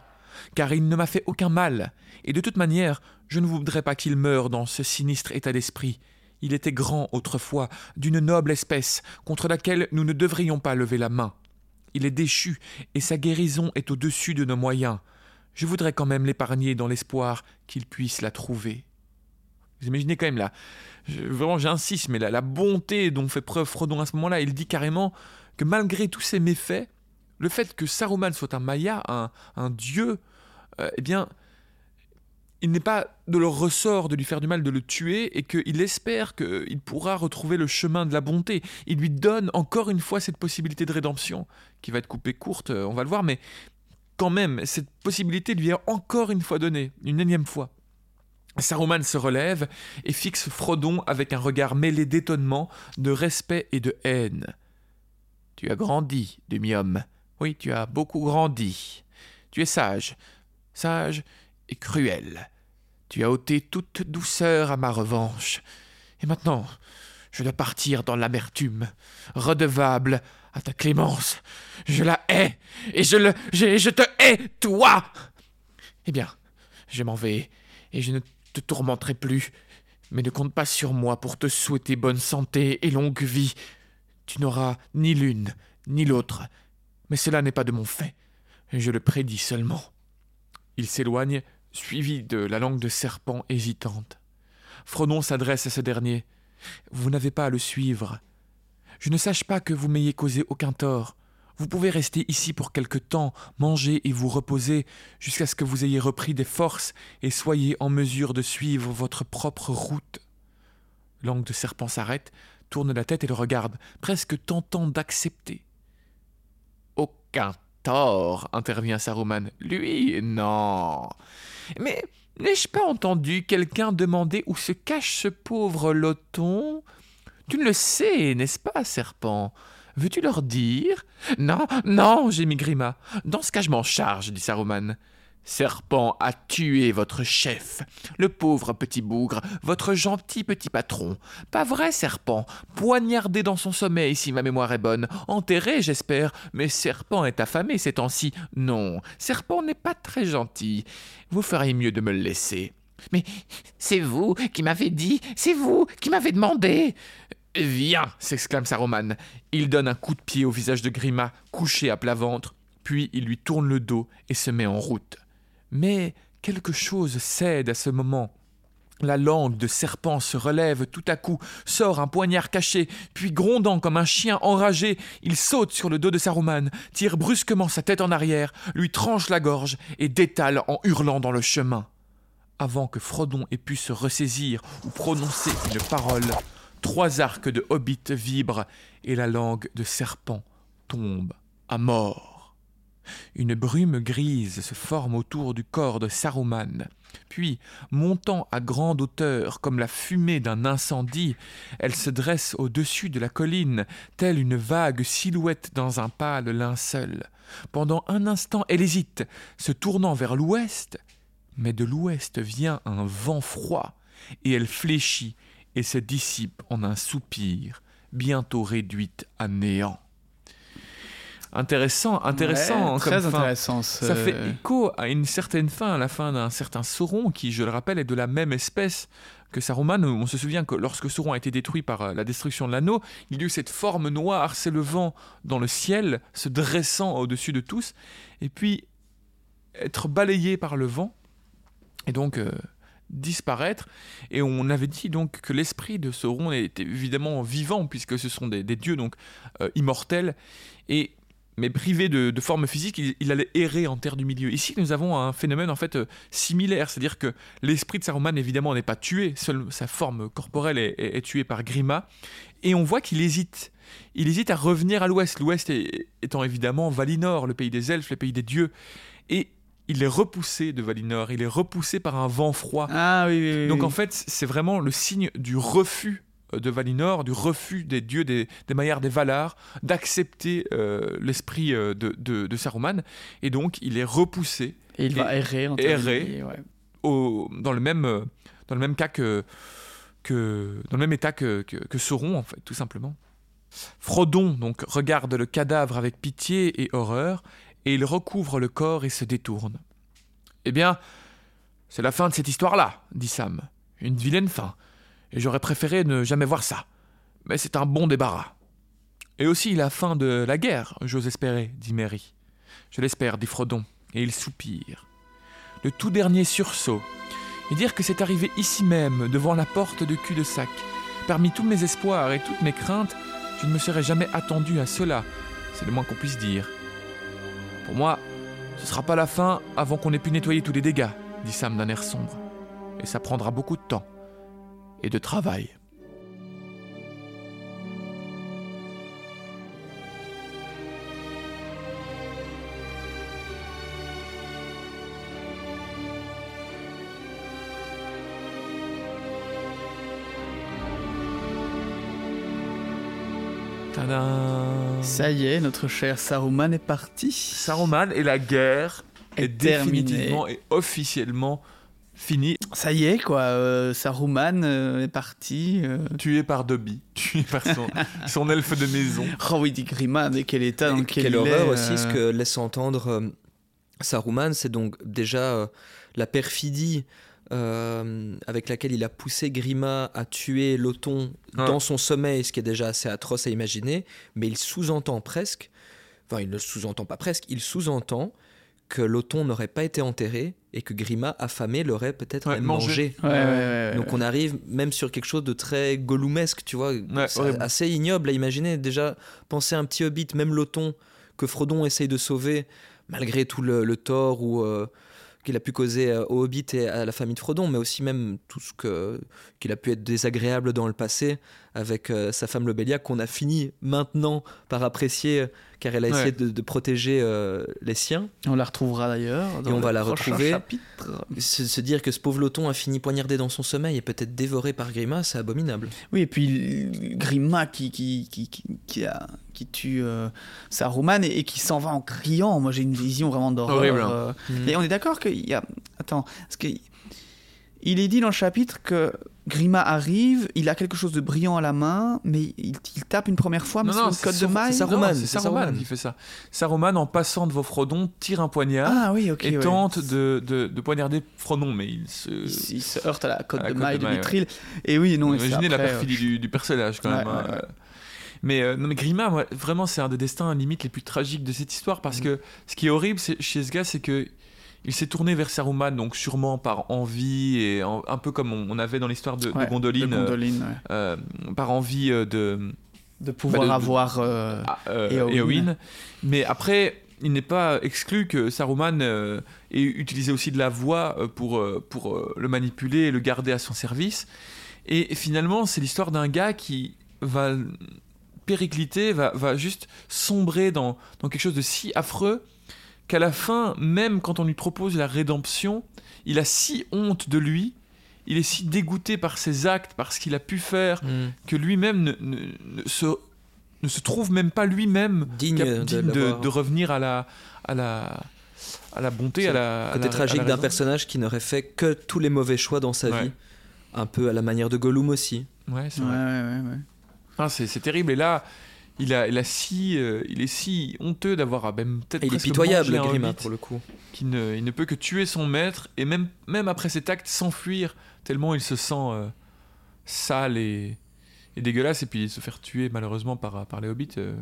car il ne m'a fait aucun mal, et de toute manière, je ne voudrais pas qu'il meure dans ce sinistre état d'esprit. Il était grand autrefois, d'une noble espèce, contre laquelle nous ne devrions pas lever la main. Il est déchu, et sa guérison est au-dessus de nos moyens. Je voudrais quand même l'épargner dans l'espoir qu'il puisse la trouver. Vous imaginez quand même là, vraiment j'insiste, mais la, bonté dont fait preuve Frodon à ce moment-là, il dit carrément que malgré tous ses méfaits, le fait que Saruman soit un Maya, un, dieu, euh, eh bien, il n'est pas de leur ressort de lui faire du mal, de le tuer, et qu'il espère qu'il pourra retrouver le chemin de la bonté. Il lui donne encore une fois cette possibilité de rédemption, qui va être coupée courte, euh, on va le voir, mais quand même, cette possibilité lui est encore une fois donnée, une énième fois. Saruman se relève et fixe Frodon avec un regard mêlé d'étonnement, de respect et de haine. Tu as grandi, demi-homme. Oui, tu as beaucoup grandi. Tu es sage, sage et cruel. Tu as ôté toute douceur à ma revanche. Et maintenant, je dois partir dans l'amertume, redevable à ta clémence. Je la hais, et je le, je, je te hais, toi. Eh bien, je m'en vais, et je ne te tourmenterai plus. Mais ne compte pas sur moi pour te souhaiter bonne santé et longue vie. Tu n'auras ni l'une ni l'autre. Mais cela n'est pas de mon fait. Je le prédis seulement. Il s'éloigne, suivi de la langue de serpent hésitante. Frodon s'adresse à ce dernier. Vous n'avez pas à le suivre. Je ne sache pas que vous m'ayez causé aucun tort. Vous pouvez rester ici pour quelque temps, manger et vous reposer, jusqu'à ce que vous ayez repris des forces et soyez en mesure de suivre votre propre route. Langue de serpent s'arrête, tourne la tête et le regarde, presque tentant d'accepter. Aucun tort, intervient Saruman. Lui, non. Mais n'ai-je pas entendu quelqu'un demander où se cache ce pauvre Loton? Tu ne le sais, n'est-ce pas, serpent? Veux-tu leur dire? Non, non, gémit Grima. Dans ce cas, je m'en charge, dit Saruman. Serpent a tué votre chef, le pauvre petit bougre, votre gentil petit patron. Pas vrai, Serpent? Poignardé dans son sommeil, si ma mémoire est bonne. Enterré, j'espère. Mais Serpent est affamé ces temps-ci. Non, Serpent n'est pas très gentil. Vous feriez mieux de me le laisser. Mais c'est vous qui m'avez dit, c'est vous qui m'avez demandé. Viens s'exclame Saruman. Il donne un coup de pied au visage de Grima, couché à plat ventre, puis il lui tourne le dos et se met en route. Mais quelque chose cède à ce moment. La langue de serpent se relève tout à coup, sort un poignard caché, puis grondant comme un chien enragé, il saute sur le dos de Saruman, tire brusquement sa tête en arrière, lui tranche la gorge et détale en hurlant dans le chemin. Avant que Frodon ait pu se ressaisir ou prononcer une parole, trois arcs de hobbit vibrent et la langue de serpent tombe à mort. Une brume grise se forme autour du corps de Saruman. Puis, montant à grande hauteur comme la fumée d'un incendie, elle se dresse au-dessus de la colline, telle une vague silhouette dans un pâle linceul. Pendant un instant, elle hésite, se tournant vers l'ouest, mais de l'ouest vient un vent froid, et elle fléchit et se dissipe en un soupir, bientôt réduite à néant intéressant, intéressant. très intéressant. Ça fait écho à une certaine fin, à la fin d'un certain Sauron, qui, je le rappelle, est de la même espèce que Saruman. On se souvient que lorsque Sauron a été détruit par euh, la destruction de l'anneau, il y a eu cette forme noire s'élevant dans le ciel, se dressant au-dessus de tous, et puis être balayé par le vent, et donc euh, disparaître. Et on avait dit donc que l'esprit de Sauron était évidemment vivant, puisque ce sont des, dieux donc euh, immortels, et mais privé de, forme physique, il, allait errer en terre du milieu. Ici, nous avons un phénomène en fait euh, similaire, c'est-à-dire que l'esprit de Saruman évidemment n'est pas tué, seule sa forme corporelle est, tuée par Grima, et on voit qu'il hésite. Il hésite à revenir à l'ouest, l'ouest étant évidemment Valinor, le pays des elfes, le pays des dieux, et il est repoussé de Valinor, il est repoussé par un vent froid. Ah oui, oui, oui Donc en fait, c'est vraiment le signe du refus de Valinor, du refus des dieux des, des Maillards, des Valar, d'accepter euh, l'esprit euh, de, de, Saruman. Et donc, il est repoussé. Et il va errer, en errer au, dans, le même, dans le même cas que, que dans le même état que, que, Sauron, en fait, tout simplement. Frodon donc regarde le cadavre avec pitié et horreur, et il recouvre le corps et se détourne. Eh bien, c'est la fin de cette histoire-là, dit Sam. Une vilaine fin et j'aurais préféré ne jamais voir ça. Mais c'est un bon débarras. Et aussi la fin de la guerre, j'ose espérer, dit Mary. Je l'espère, dit Frodon, et il soupire. Le tout dernier sursaut, et dire que c'est arrivé ici même, devant la porte de cul-de-sac. Parmi tous mes espoirs et toutes mes craintes, je ne me serais jamais attendu à cela, c'est le moins qu'on puisse dire. Pour moi, ce sera pas la fin avant qu'on ait pu nettoyer tous les dégâts, dit Sam d'un air sombre. Et ça prendra beaucoup de temps et de travail. Tadam Ça y est, notre cher Saruman est parti. Saruman et la guerre est, Est définitivement et officiellement finie, Ça y est, quoi. euh, Saruman euh, est parti. euh. tué par Dobby, tué par son, son elfe de maison. Oh oui, dit Grima, mais quel état dans Et lequel Quelle horreur est, aussi, euh. ce que laisse entendre euh, Saruman, c'est donc déjà euh, la perfidie euh, avec laquelle il a poussé Grima à tuer Loton dans son sommeil, ce qui est déjà assez atroce à imaginer, mais il sous-entend presque, enfin il ne sous-entend pas presque, il sous-entend que Loton n'aurait pas été enterré et que Grima, affamé, l'aurait peut-être Ouais, même mangé. mangé. Ouais, ouais, ouais, ouais. Donc on arrive même sur quelque chose de très gollumesque, tu vois, assez ignoble à imaginer. Déjà, penser à un petit hobbit, même Loton, que Frodon essaye de sauver, malgré tout le, le tort ou euh, qu'il a pu causer euh, au hobbit et à la famille de Frodon, mais aussi même tout ce que qu'il a pu être désagréable dans le passé avec euh, sa femme Lobelia, qu'on a fini maintenant par apprécier, car elle a essayé Ouais. de, de protéger euh, les siens. On la retrouvera d'ailleurs. Et on va la retrouver. chapitre. Se, se dire que ce pauvre Loton a fini poignardé dans son sommeil et peut-être dévoré par Grima, c'est abominable. Oui, et puis Grima qui, qui, qui, qui, qui a, qui tue euh, Saruman et, et qui s'en va en criant. Moi, j'ai une vision vraiment d'horreur. Hein. euh. Mm. Et on est d'accord qu'il y a. Attends, parce que. Il est dit dans le chapitre que Grima arrive, il a quelque chose de brillant à la main, mais il, il tape une première fois, mais c'est code de maille. c'est Saruman, Non, c'est c'est Saruman Saruman. qui fait ça. Saruman, en passant devant Frodon, tire un poignard Ah oui, et ouais. tente de, de, de poignarder Frodon, mais il se... Il, s- il se heurte à la à la de maille de de maille, Mithril. Et oui, non, Imaginez la après, euh, perfidie du, du personnage quand Ouais, même. hein. ouais, ouais. Mais, euh, non, mais Grima, moi, vraiment, c'est un des destins limite les plus tragiques de cette histoire Mm. parce que ce qui est horrible c'est- chez ce gars, c'est que il s'est tourné vers Saruman, donc sûrement par envie et en- un peu comme on, on avait dans l'histoire de, de ouais, Gondolin, de euh, ouais. euh, par envie euh, de de pouvoir bah, de- de- avoir. euh, ah, euh. Mais après, il n'est pas exclu que Saruman ait utilisé aussi de la voix pour, pour le manipuler et le garder à son service. Et finalement, c'est l'histoire d'un gars qui va péricliter, va, va juste sombrer dans, dans quelque chose de si affreux qu'à la fin, même quand on lui propose la rédemption, il a si honte de lui, il est si dégoûté par ses actes, par ce qu'il a pu faire, Mm. que lui-même ne, ne- ne se, ne se trouve même pas lui-même Digne, cap- de digne de, l'avoir. de revenir à la, à la, à la bonté, C'est à la. à Côté à tragique la d'un personnage qui n'aurait fait que tous les mauvais choix dans sa Ouais. vie. Un peu à la manière de Gollum aussi. Ouais, c'est ouais, vrai. ouais, ouais, ouais. Ah, c'est c'est terrible. Et là, il, a, il, a si, euh, il est si honteux d'avoir ah, ben, peut-être il est pitoyable, Grima, pour le coup. qu'il ne, il ne peut que tuer son maître et même, même après cet acte s'enfuir tellement il se sent euh, sale et, et dégueulasse et puis se faire tuer malheureusement par, par les hobbits. euh,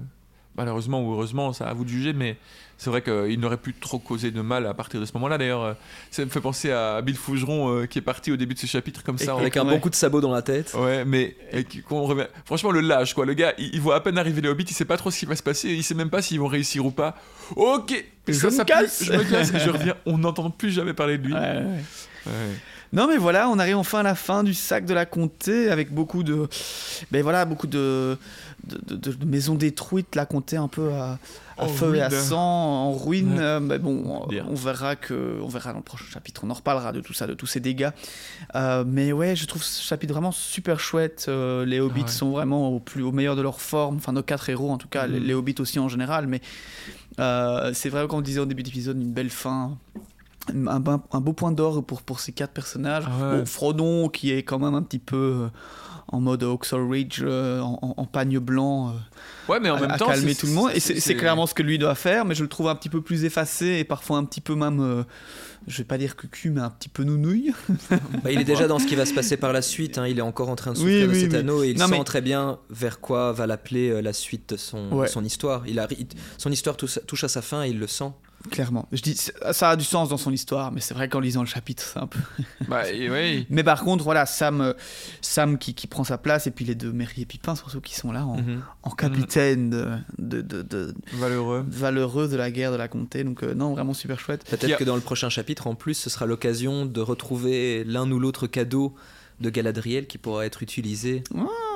malheureusement ou heureusement, ça à vous de juger, mais c'est vrai qu'il n'aurait plus trop causé de mal à partir de ce moment-là. D'ailleurs, euh, ça me fait penser à Bill Fougeron euh, qui est parti au début de ce chapitre comme ça. en- Avec un bon coup de sabot dans la tête. Ouais, mais et qui- qu'on revient- franchement, le lâche, quoi. Le gars, il, il voit à peine arriver les hobbits, il sait pas trop ce qui va se passer, il sait même pas s'ils vont réussir ou pas. Ok, Je ça, me ça casse. je me casse et je reviens. On n'entend plus jamais parler de lui. Ouais, ouais. Ouais. Non mais voilà, on arrive enfin à la fin du sac de la comté avec beaucoup de, ben voilà, beaucoup de, de, de- de maisons détruites, la comté un peu à, feu et à sang, en ruine. Ouais. euh, mais bon, Dire. on verra que, on verra dans le prochain chapitre, on en reparlera de tout ça, de tous ces dégâts. Euh, mais ouais, je trouve ce chapitre vraiment super chouette. euh, les hobbits ouais. sont vraiment au plus, au meilleur de leur forme. Enfin, nos quatre héros en tout cas, les, Mhm. les hobbits aussi en général. Mais euh, c'est vrai, comme on disait au début d'épisode, une belle fin un, un beau point d'or pour, pour ces quatre personnages. Ah ouais. Bon, Frodon, qui est quand même un petit peu euh, en mode Oxford Ridge, euh, en, pagne blanc, euh, Ouais, mais en à, même à temps. calmer c'est- tout le monde. Et c'est c'est c'est- clairement ce que lui doit faire, mais je le trouve un petit peu plus effacé et parfois un petit peu même, euh, je vais pas dire cucu, mais un petit peu nounouille. Bah, il est déjà dans ce qui va se passer par la suite. hein. Il est encore en train de Oui, souffrir de oui, cet oui. anneau et il Non, sent mais- très bien vers quoi va l'appeler euh, la suite de son, Ouais. son histoire. Il a, il- son histoire touche, touche à sa fin et il le sent. Clairement. Je dis, ça a du sens dans son histoire, mais c'est vrai qu'en lisant le chapitre, c'est un peu. Bah. Mais par contre, voilà, Sam, euh, Sam qui, qui prend sa place, et puis les deux Mary et Pipin, surtout qui sont là en, Mhm. en capitaine de, de, de- de- Valeureux. valeureux de la guerre de la comté. Donc, euh, non, vraiment super chouette. Peut-être a- que dans le prochain chapitre, en plus, ce sera l'occasion de retrouver l'un ou l'autre cadeau de Galadriel qui pourra être utilisé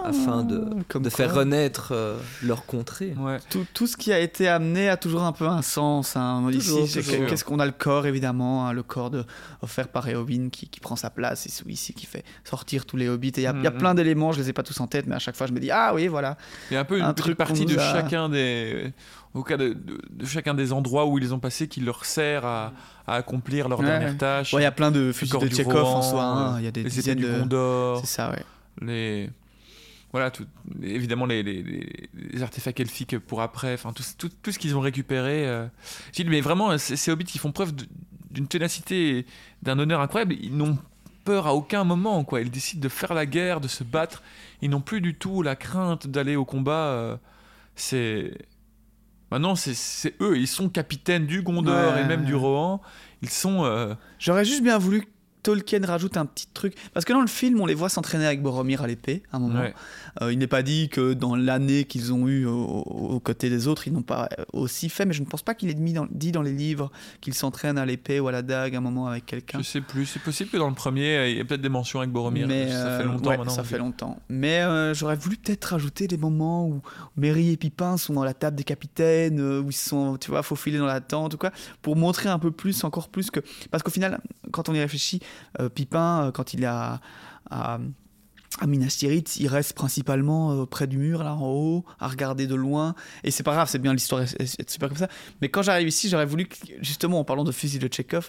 afin de, Comme de quoi. faire renaître euh, leur contrée. Ouais. Tout, tout ce qui a été amené a toujours un peu un sens. hein. Toujours, Ici, qu'est-ce qu'on a le corps, évidemment, hein, le corps de, offert par Eowyn qui, qui prend sa place, et ici qui fait sortir tous les hobbits. Et il y a, il y a Mhm. plein d'éléments, je les ai pas tous en tête, mais à chaque fois, je me dis, ah oui, voilà. Il y a un peu une Un truc partie de a- chacun des. Au cas de, de- de chacun des endroits où ils ont passé qui leur sert à, à accomplir leur Ouais, dernière ouais. tâche. Il y a plein de fusils de Tchekhov en soi. hein. Il y a des les dizaines du de. Gondor, C'est ça, les. Voilà, tout, évidemment les, les- les- les artefacts elfiques pour après, enfin tout, tout, tout ce qu'ils ont récupéré. euh. Gilles, mais vraiment, ces, hobbits qui font preuve d'une ténacité, d'un honneur incroyable, ils n'ont peur à aucun moment, quoi. Ils décident de faire la guerre, de se battre. Ils n'ont plus du tout la crainte d'aller au combat. euh. C'est. Maintenant, c'est- c'est eux, ils sont capitaines du Gondor Ouais, et même du Rohan. Ils sont. euh, J'aurais juste bien voulu Tolkien rajoute un petit truc. Parce que dans le film, on les voit s'entraîner avec Boromir à l'épée, à un moment. ouais. Euh, il n'est pas dit que dans l'année qu'ils ont eue au- au- aux côtés des autres, ils n'ont pas aussi fait, mais je ne pense pas qu'il ait mis dans- dit dans les livres qu'ils s'entraînent à l'épée ou à la dague un moment avec quelqu'un. Je sais plus. C'est possible que dans le premier, il y a peut-être des mentions avec Boromir. Mais ça fait euh, longtemps ouais, maintenant. Ça fait longtemps. Mais euh, j'aurais voulu peut-être rajouter des moments où Merry et Pipin sont dans la table des capitaines, où ils sont, tu vois, faufilés dans la tente ou quoi, pour montrer un peu plus, encore plus que. Parce qu'au final, quand on y réfléchit, Pipin, euh, quand il est à, à, à Minas Tirith, il reste principalement euh, près du mur, là en haut, à regarder de loin. Et c'est pas grave, c'est bien l'histoire est, super comme ça. Mais quand j'arrive ici, j'aurais voulu, que, justement, en parlant de fusil de Tchekhov,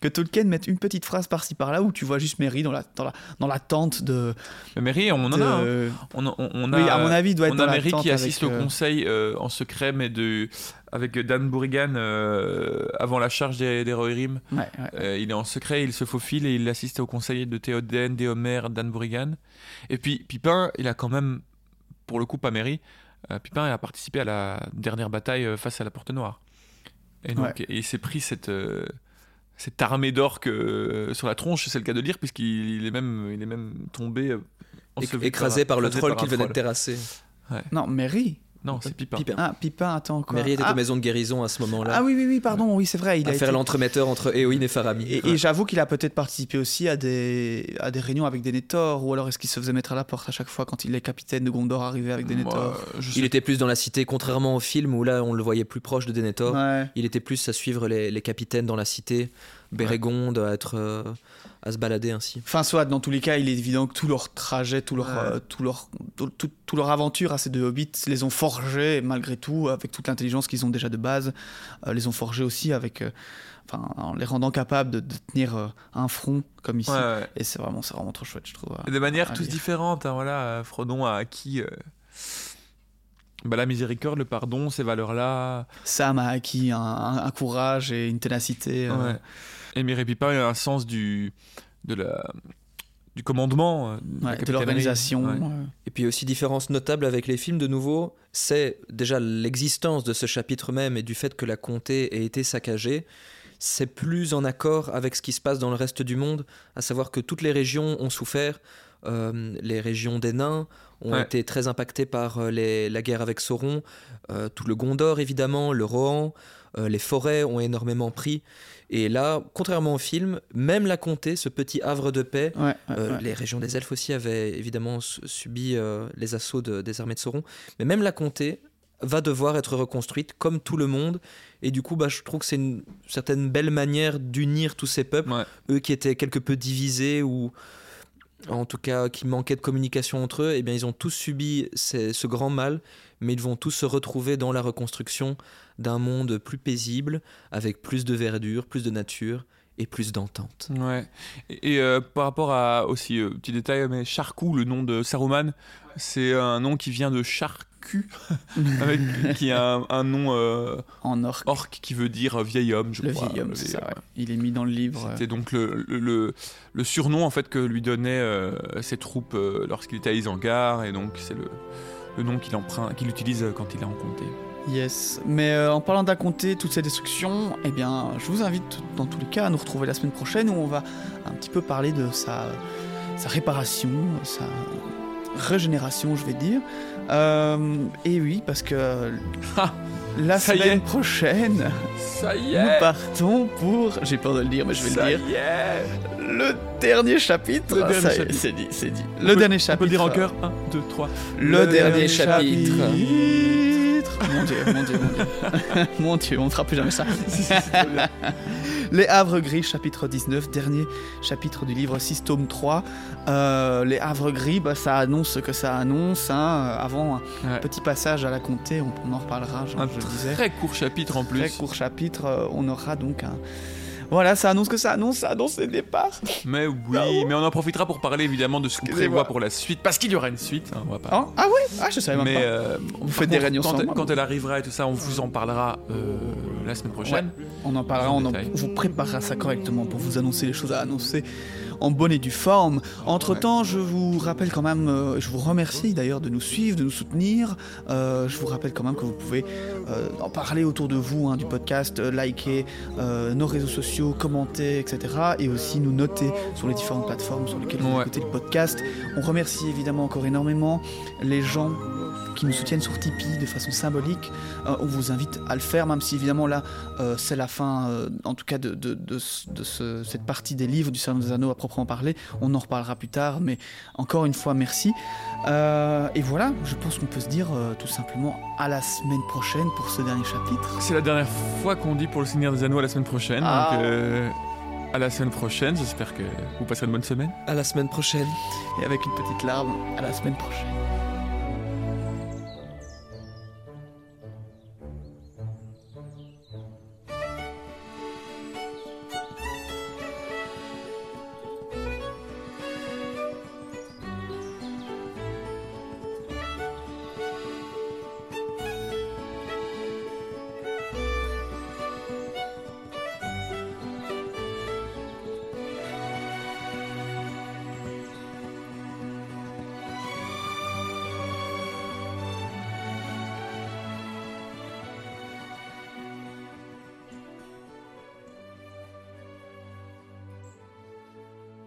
que Tolkien mette une petite phrase par-ci par-là où tu vois juste Merry dans la, dans la, dans la tente de. Mais Mary, on en de- a. On, on- on a oui, à mon avis, il doit être on dans a Mary qui assiste avec, au euh, conseil euh, en secret, mais de, avec Dan Bourrigan euh, avant la charge des, des Rohirrim. Ouais, ouais. Euh, il est en secret, il se faufile et il assiste au conseil de Théoden, Déomer, Dan Bourrigan. Et puis Pipin, il a quand même, pour le coup, pas Mary, euh, Pipin a participé à la dernière bataille face à la Porte Noire. Et donc, Ouais. et il s'est pris cette. euh, cette armée d'orques euh, sur la tronche, c'est le cas de le dire, puisqu'il il est même, il est même tombé euh, écrasé par le troll qu'il venait de terrasser. Non, Merry. Non, c'est Pipin. Pipin. Ah, Pipin, attends quoi. Mary était ah, aux maisons de guérison à ce moment-là. ah oui, oui, oui, pardon, oui, c'est vrai. Il à a faire été- l'entremetteur entre Éowyn et Faramir. Et, et j'avoue qu'il a peut-être participé aussi à des, à des réunions avec Denethor, ou alors est-ce qu'il se faisait mettre à la porte à chaque fois quand il est capitaine de Gondor arrivé avec Denethor je sais Il était plus dans la cité, contrairement au film où là on le voyait plus proche de Denethor. Ouais. Il était plus à suivre les, les capitaines dans la cité, Bérégonde, à être euh, à se balader ainsi. Enfin, soit, dans tous les cas, il est évident que tout leur trajet, tout leur, Ouais. euh, tout leur, tout, tout- tout leur aventure à ces deux hobbits les ont forgés, malgré tout, avec toute l'intelligence qu'ils ont déjà de base, euh, les ont forgés aussi avec, euh, enfin, en les rendant capables de, de tenir euh, un front comme ici. Ouais, ouais. Et c'est vraiment, c'est vraiment trop chouette, je trouve. Et de manière tous différentes. hein, voilà, Frodon a acquis euh, bah, la miséricorde, le pardon, ces valeurs-là. Sam a acquis un, un- un courage et une ténacité. euh, Ouais. Et Mireille Pipin a un sens du, de la, du commandement, euh, de, ouais, l'organisation. Ouais. euh. Et puis aussi différence notable avec les films de nouveau, c'est déjà l'existence de ce chapitre même et du fait que la comté ait été saccagée. C'est plus en accord avec ce qui se passe dans le reste du monde, à savoir que toutes les régions ont souffert. Euh, les régions des nains ont Ouais. été très impactées par les- la guerre avec Sauron, Euh, tout le Gondor évidemment, le Rohan, euh, les forêts ont énormément pris. Et là, contrairement au film, même la comté, ce petit havre de paix, Ouais, ouais, euh, ouais. Les régions des elfes aussi avaient évidemment su- subi euh, les assauts de- des armées de Sauron. Mais même la comté va devoir être reconstruite comme tout le monde. Et du coup, bah, je trouve que c'est une certaine belle manière d'unir tous ces peuples, Ouais. eux qui étaient quelque peu divisés ou en tout cas qui manquaient de communication entre eux. Eh bien, ils ont tous subi ces- ce grand mal, mais ils vont tous se retrouver dans la reconstruction d'un monde plus paisible, avec plus de verdure, plus de nature et plus d'entente. Ouais. Et, et, euh, par rapport à aussi euh, petit détail, mais Charcou, le nom de Saruman, c'est un nom qui vient de Charcu, avec- qui est un, un nom euh, En orc. orc qui veut dire vieil homme, je Le crois. vieil homme, c'est ça, ouais. Il est mis dans le livre. euh, C'était donc le, le, le- le surnom en fait que lui donnaient euh, ses troupes euh, lorsqu'il était à Isengard et donc c'est le, le nom qu'il qu'il utilise euh, quand il est en comté. Yes. Mais euh, en parlant d'aconter toutes ces destructions, eh bien, je vous invite dans tous les cas à nous retrouver la semaine prochaine où on va un petit peu parler de sa, sa réparation, sa régénération, je vais dire. Euh, et oui, parce que Ah, la semaine prochaine, Ça y nous partons pour, j'ai peur de le dire, mais je vais Ça le dire, y est le dernier chapitre. Le dernier chapitre. C'est dit, c'est dit. On Le peut- dernier On chapitre. peut le dire en chœur 1, 2, 3. Le, dernier, chapitre. chapitre. Mon dieu, mon dieu, mon dieu. mon dieu, on ne fera plus jamais ça. Les Havres Gris, chapitre 19, dernier chapitre du livre 6, tome 3. Euh, les Havres Gris, bah, ça annonce ce que ça annonce. hein. Avant un Ouais. petit passage à la comté, on, on en reparlera, genre, je disais. très court chapitre en plus. Très court chapitre, euh, on aura donc un... Voilà, ça annonce que ça annonce, ça annonce les départs. Mais oui, mais on en profitera pour parler évidemment de ce qu'on prévoit pour la suite, parce qu'il y aura une suite. hein, on va pas. Hein ah ouais Ah, je savais même mais pas. euh, Vous faites des réunions quand, moi, quand elle arrivera et tout ça, on vous en parlera euh, la semaine prochaine. On en parlera, en- on vous préparera ça correctement pour vous annoncer les choses à annoncer en bonne et due forme. Entre temps, je vous rappelle quand même, euh, je vous remercie d'ailleurs de nous suivre, de nous soutenir. Euh, je vous rappelle quand même que vous pouvez euh, en parler autour de vous hein, du podcast, liker nos réseaux sociaux, commenter, etc. Et aussi nous noter sur les différentes plateformes sur lesquelles vous Ouais. écoutez le podcast. On remercie évidemment encore énormément les gens qui nous soutiennent sur Tipeee de façon symbolique. Euh, on vous invite à le faire, même si évidemment là, euh, c'est la fin, euh, en tout cas, de, de, de ce- de ce- cette partie des livres du Seigneur des Anneaux à proprement parler. On en reparlera plus tard, mais encore une fois, merci. Euh, et voilà, je pense qu'on peut se dire euh, tout simplement à la semaine prochaine pour ce dernier chapitre. C'est la dernière fois qu'on dit pour le Seigneur des Anneaux à la semaine prochaine. Ah. Donc, euh, à la semaine prochaine. J'espère que vous passerez une bonne semaine. À la semaine prochaine. Et avec une petite larme, à la semaine prochaine.